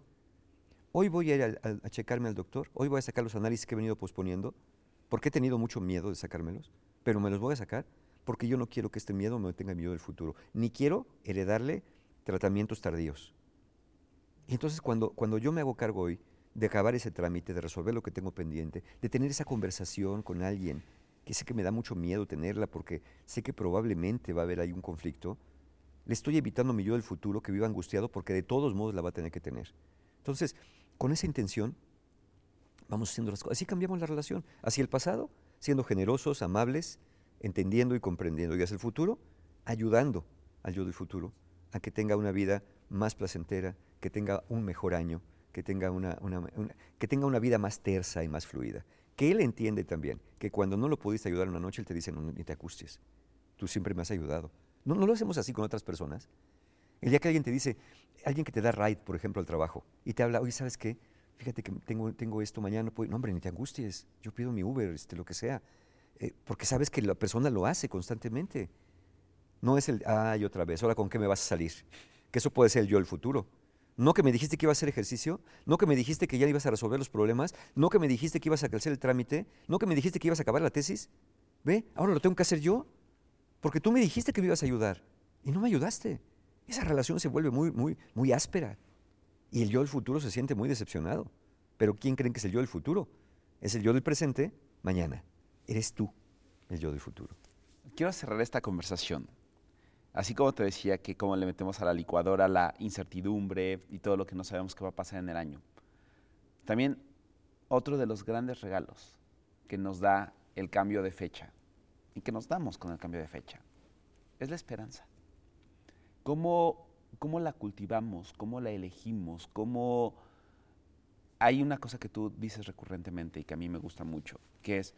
Hoy voy a ir al- a checarme al doctor, hoy voy a sacar los análisis que he venido posponiendo, porque he tenido mucho miedo de sacármelos, pero me los voy a sacar porque yo no quiero que este miedo me detenga mi yo del futuro, ni quiero heredarle tratamientos tardíos. Entonces cuando, cuando yo me hago cargo hoy de acabar ese trámite, de resolver lo que tengo pendiente, de tener esa conversación con alguien, que sé que me da mucho miedo tenerla porque sé que probablemente va a haber ahí un conflicto, le estoy evitando a mi yo del futuro que viva angustiado porque de todos modos la va a tener que tener. Entonces, con esa intención, vamos haciendo las cosas. Así cambiamos la relación hacia el pasado, siendo generosos, amables, entendiendo y comprendiendo. Y hacia el futuro, ayudando al yo del futuro a que tenga una vida más placentera, que tenga un mejor año, que tenga una, que tenga una vida más tersa y más fluida. Que él entiende también que cuando no lo pudiste ayudar una noche, él te dice, no, ni te angusties, tú siempre me has ayudado. No, no lo hacemos así con otras personas. El día que alguien te dice, alguien que te da ride, por ejemplo, al trabajo, y te habla, oye, ¿sabes qué? Fíjate que tengo, tengo esto mañana, no puedo-". no, hombre, ni te angusties, yo pido mi Uber, este, lo que sea, Eh, porque sabes que la persona lo hace constantemente. No es el, ay, otra vez, ahora con qué me vas a salir. Que eso puede ser yo el futuro. No que me dijiste que iba a hacer ejercicio, no que me dijiste que ya ibas a resolver los problemas, no que me dijiste que ibas a hacer el trámite, no que me dijiste que ibas a acabar la tesis. Ve, ahora lo tengo que hacer yo, porque tú me dijiste que me ibas a ayudar y no me ayudaste. Esa relación se vuelve muy, muy, muy áspera. Y el yo del futuro se siente muy decepcionado. Pero ¿quién creen que es el yo del futuro? Es el yo del presente mañana. Eres tú el yo del futuro. Quiero cerrar esta conversación. Así como te decía que como le metemos a la licuadora la incertidumbre y todo lo que no sabemos qué va a pasar en el año. También otro de los grandes regalos que nos da el cambio de fecha y que nos damos con el cambio de fecha es la esperanza. ¿Cómo, cómo la cultivamos? ¿Cómo la elegimos? ¿Cómo... Hay una cosa que tú dices recurrentemente y que a mí me gusta mucho, que es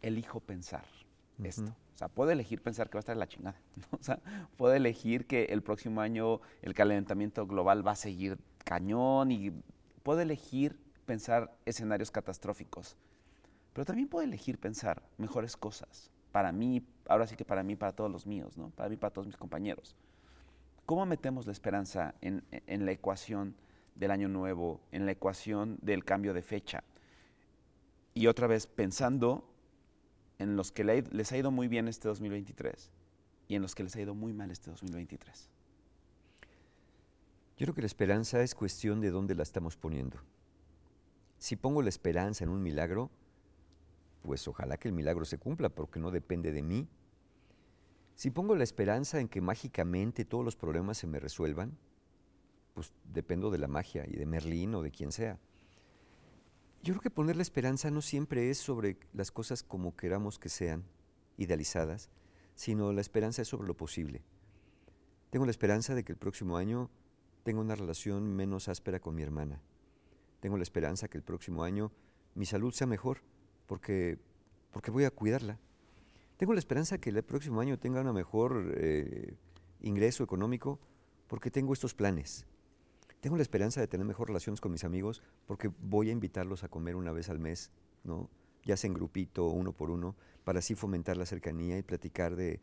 elijo pensar esto. Ujú. O sea, puedo elegir pensar que va a estar la chingada. ¿no? O sea, puedo elegir que el próximo año el calentamiento global va a seguir cañón y puedo elegir pensar escenarios catastróficos. Pero también puedo elegir pensar mejores cosas. Para mí, ahora sí que para mí, para todos los míos, ¿no? Para mí, para todos mis compañeros. ¿Cómo metemos la esperanza en, en la ecuación del año nuevo, en la ecuación del cambio de fecha? Y otra vez pensando en los que les ha ido muy bien este 2023 y en los que les ha ido muy mal este 2023. Yo creo que la esperanza es cuestión de dónde la estamos poniendo. Si pongo la esperanza en un milagro, pues ojalá que el milagro se cumpla, porque no depende de mí. Si pongo la esperanza en que mágicamente todos los problemas se me resuelvan, pues dependo de la magia y de Merlín o de quien sea. Yo creo que poner la esperanza no siempre es sobre las cosas como queramos que sean, idealizadas, sino la esperanza es sobre lo posible. Tengo la esperanza de que el próximo año tenga una relación menos áspera con mi hermana. Tengo la esperanza que el próximo año mi salud sea mejor, porque, porque voy a cuidarla. Tengo la esperanza que el próximo año tenga un mejor eh, ingreso económico, porque tengo estos planes. Tengo la esperanza de tener mejor relaciones con mis amigos, porque voy a invitarlos a comer una vez al mes, ¿no? ya sea en grupito uno por uno, para así fomentar la cercanía y platicar de...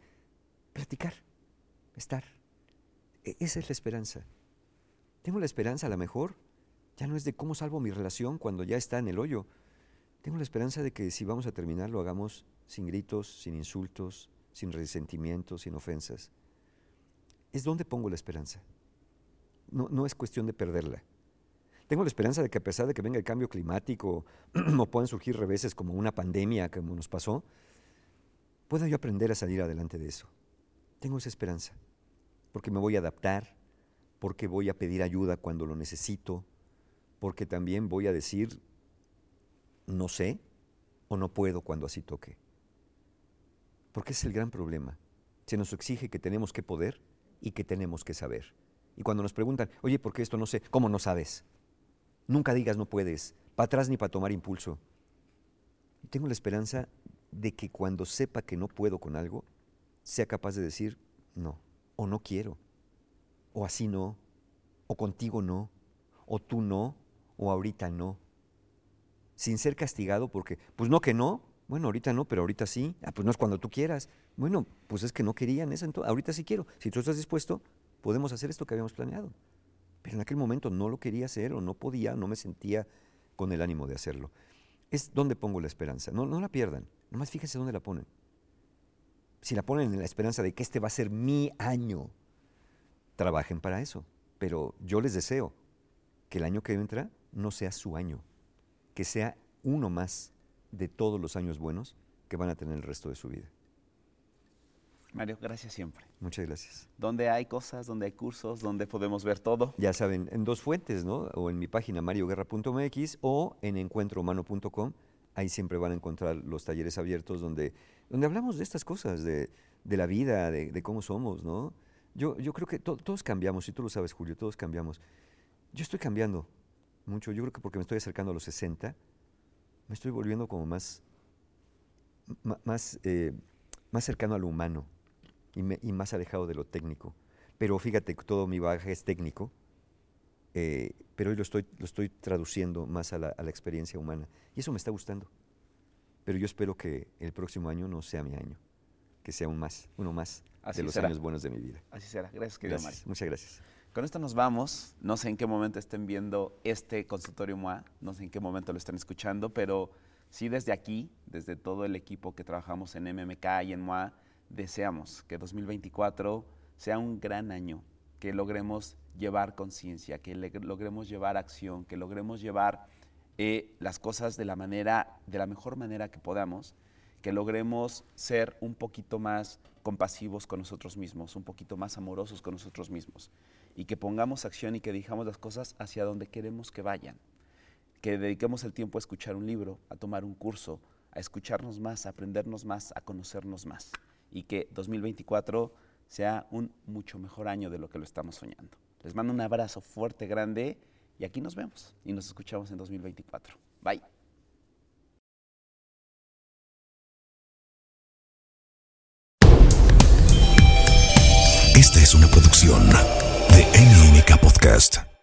platicar, estar. E, esa es la esperanza. Tengo la esperanza, a lo mejor, ya no es de cómo salvo mi relación cuando ya está en el hoyo. Tengo la esperanza de que si vamos a terminar lo hagamos sin gritos, sin insultos, sin resentimientos, sin ofensas. Es donde pongo la esperanza. No, no es cuestión de perderla. Tengo la esperanza de que a pesar de que venga el cambio climático o puedan surgir reveses como una pandemia como nos pasó, pueda yo aprender a salir adelante de eso. Tengo esa esperanza, porque me voy a adaptar, porque voy a pedir ayuda cuando lo necesito, porque también voy a decir no sé o no puedo cuando así toque. Porque es el gran problema. Se nos exige que tenemos que poder y que tenemos que saber. Y cuando nos preguntan, oye, ¿por qué esto no sé? ¿Cómo no sabes? Nunca digas no puedes, para atrás ni para tomar impulso. Tengo la esperanza de que cuando sepa que no puedo con algo, sea capaz de decir no, o no quiero, o así no, o contigo no, o tú no, o ahorita no. Sin ser castigado porque, pues no que no, bueno, ahorita no, pero ahorita sí, ah, pues no es cuando tú quieras. Bueno, pues es que no querían eso, entonces, ahorita sí quiero. Si tú estás dispuesto, podemos hacer esto que habíamos planeado. Pero en aquel momento no lo quería hacer o no podía, no me sentía con el ánimo de hacerlo. Es donde pongo la esperanza. No, no la pierdan. Nomás fíjense dónde la ponen. Si la ponen en la esperanza de que este va a ser mi año, trabajen para eso. Pero yo les deseo que el año que entra no sea su año, que sea uno más de todos los años buenos que van a tener el resto de su vida. Mario, gracias siempre. Muchas gracias. ¿Dónde hay cosas, dónde hay cursos, dónde podemos ver todo? Ya saben, en dos fuentes, ¿no? O en mi página marioguerra.mx o en encuentrohumano.com. Ahí siempre van a encontrar los talleres abiertos donde, donde hablamos de estas cosas, de, la vida, de, cómo somos, ¿no? Yo, yo creo que todos cambiamos, y tú lo sabes, Julio, todos cambiamos. Yo estoy cambiando mucho. Yo creo que porque me estoy acercando a los 60, me estoy volviendo como más, más, eh, más cercano a lo humano y, más alejado de lo técnico. Pero fíjate, todo mi bagaje es técnico, eh, pero hoy lo estoy, lo estoy traduciendo más a la, experiencia humana. Y eso me está gustando. Pero yo espero que el próximo año no sea mi año, que sea un más, uno más de los años buenos de mi vida. Así será. Gracias, querido Mario. Muchas gracias. Con esto nos vamos. No sé en qué momento estén viendo este consultorio MOA, no sé en qué momento lo están escuchando, pero sí desde aquí, desde todo el equipo que trabajamos en MMK y en MOA, deseamos que 2024 sea un gran año, que logremos llevar conciencia, que logremos llevar acción, que logremos llevar eh, las cosas de la manera, de la mejor manera que podamos, que logremos ser un poquito más compasivos con nosotros mismos, un poquito más amorosos con nosotros mismos, y que pongamos acción y que dijamos las cosas hacia donde queremos que vayan, que dediquemos el tiempo a escuchar un libro, a tomar un curso, a escucharnos más, a aprendernos más, a conocernos más y que 2024 sea un mucho mejor año de lo que lo estamos soñando. Les mando un abrazo fuerte, grande y aquí nos vemos y nos escuchamos en 2024. Bye. Esta es una producción de MMK Podcast.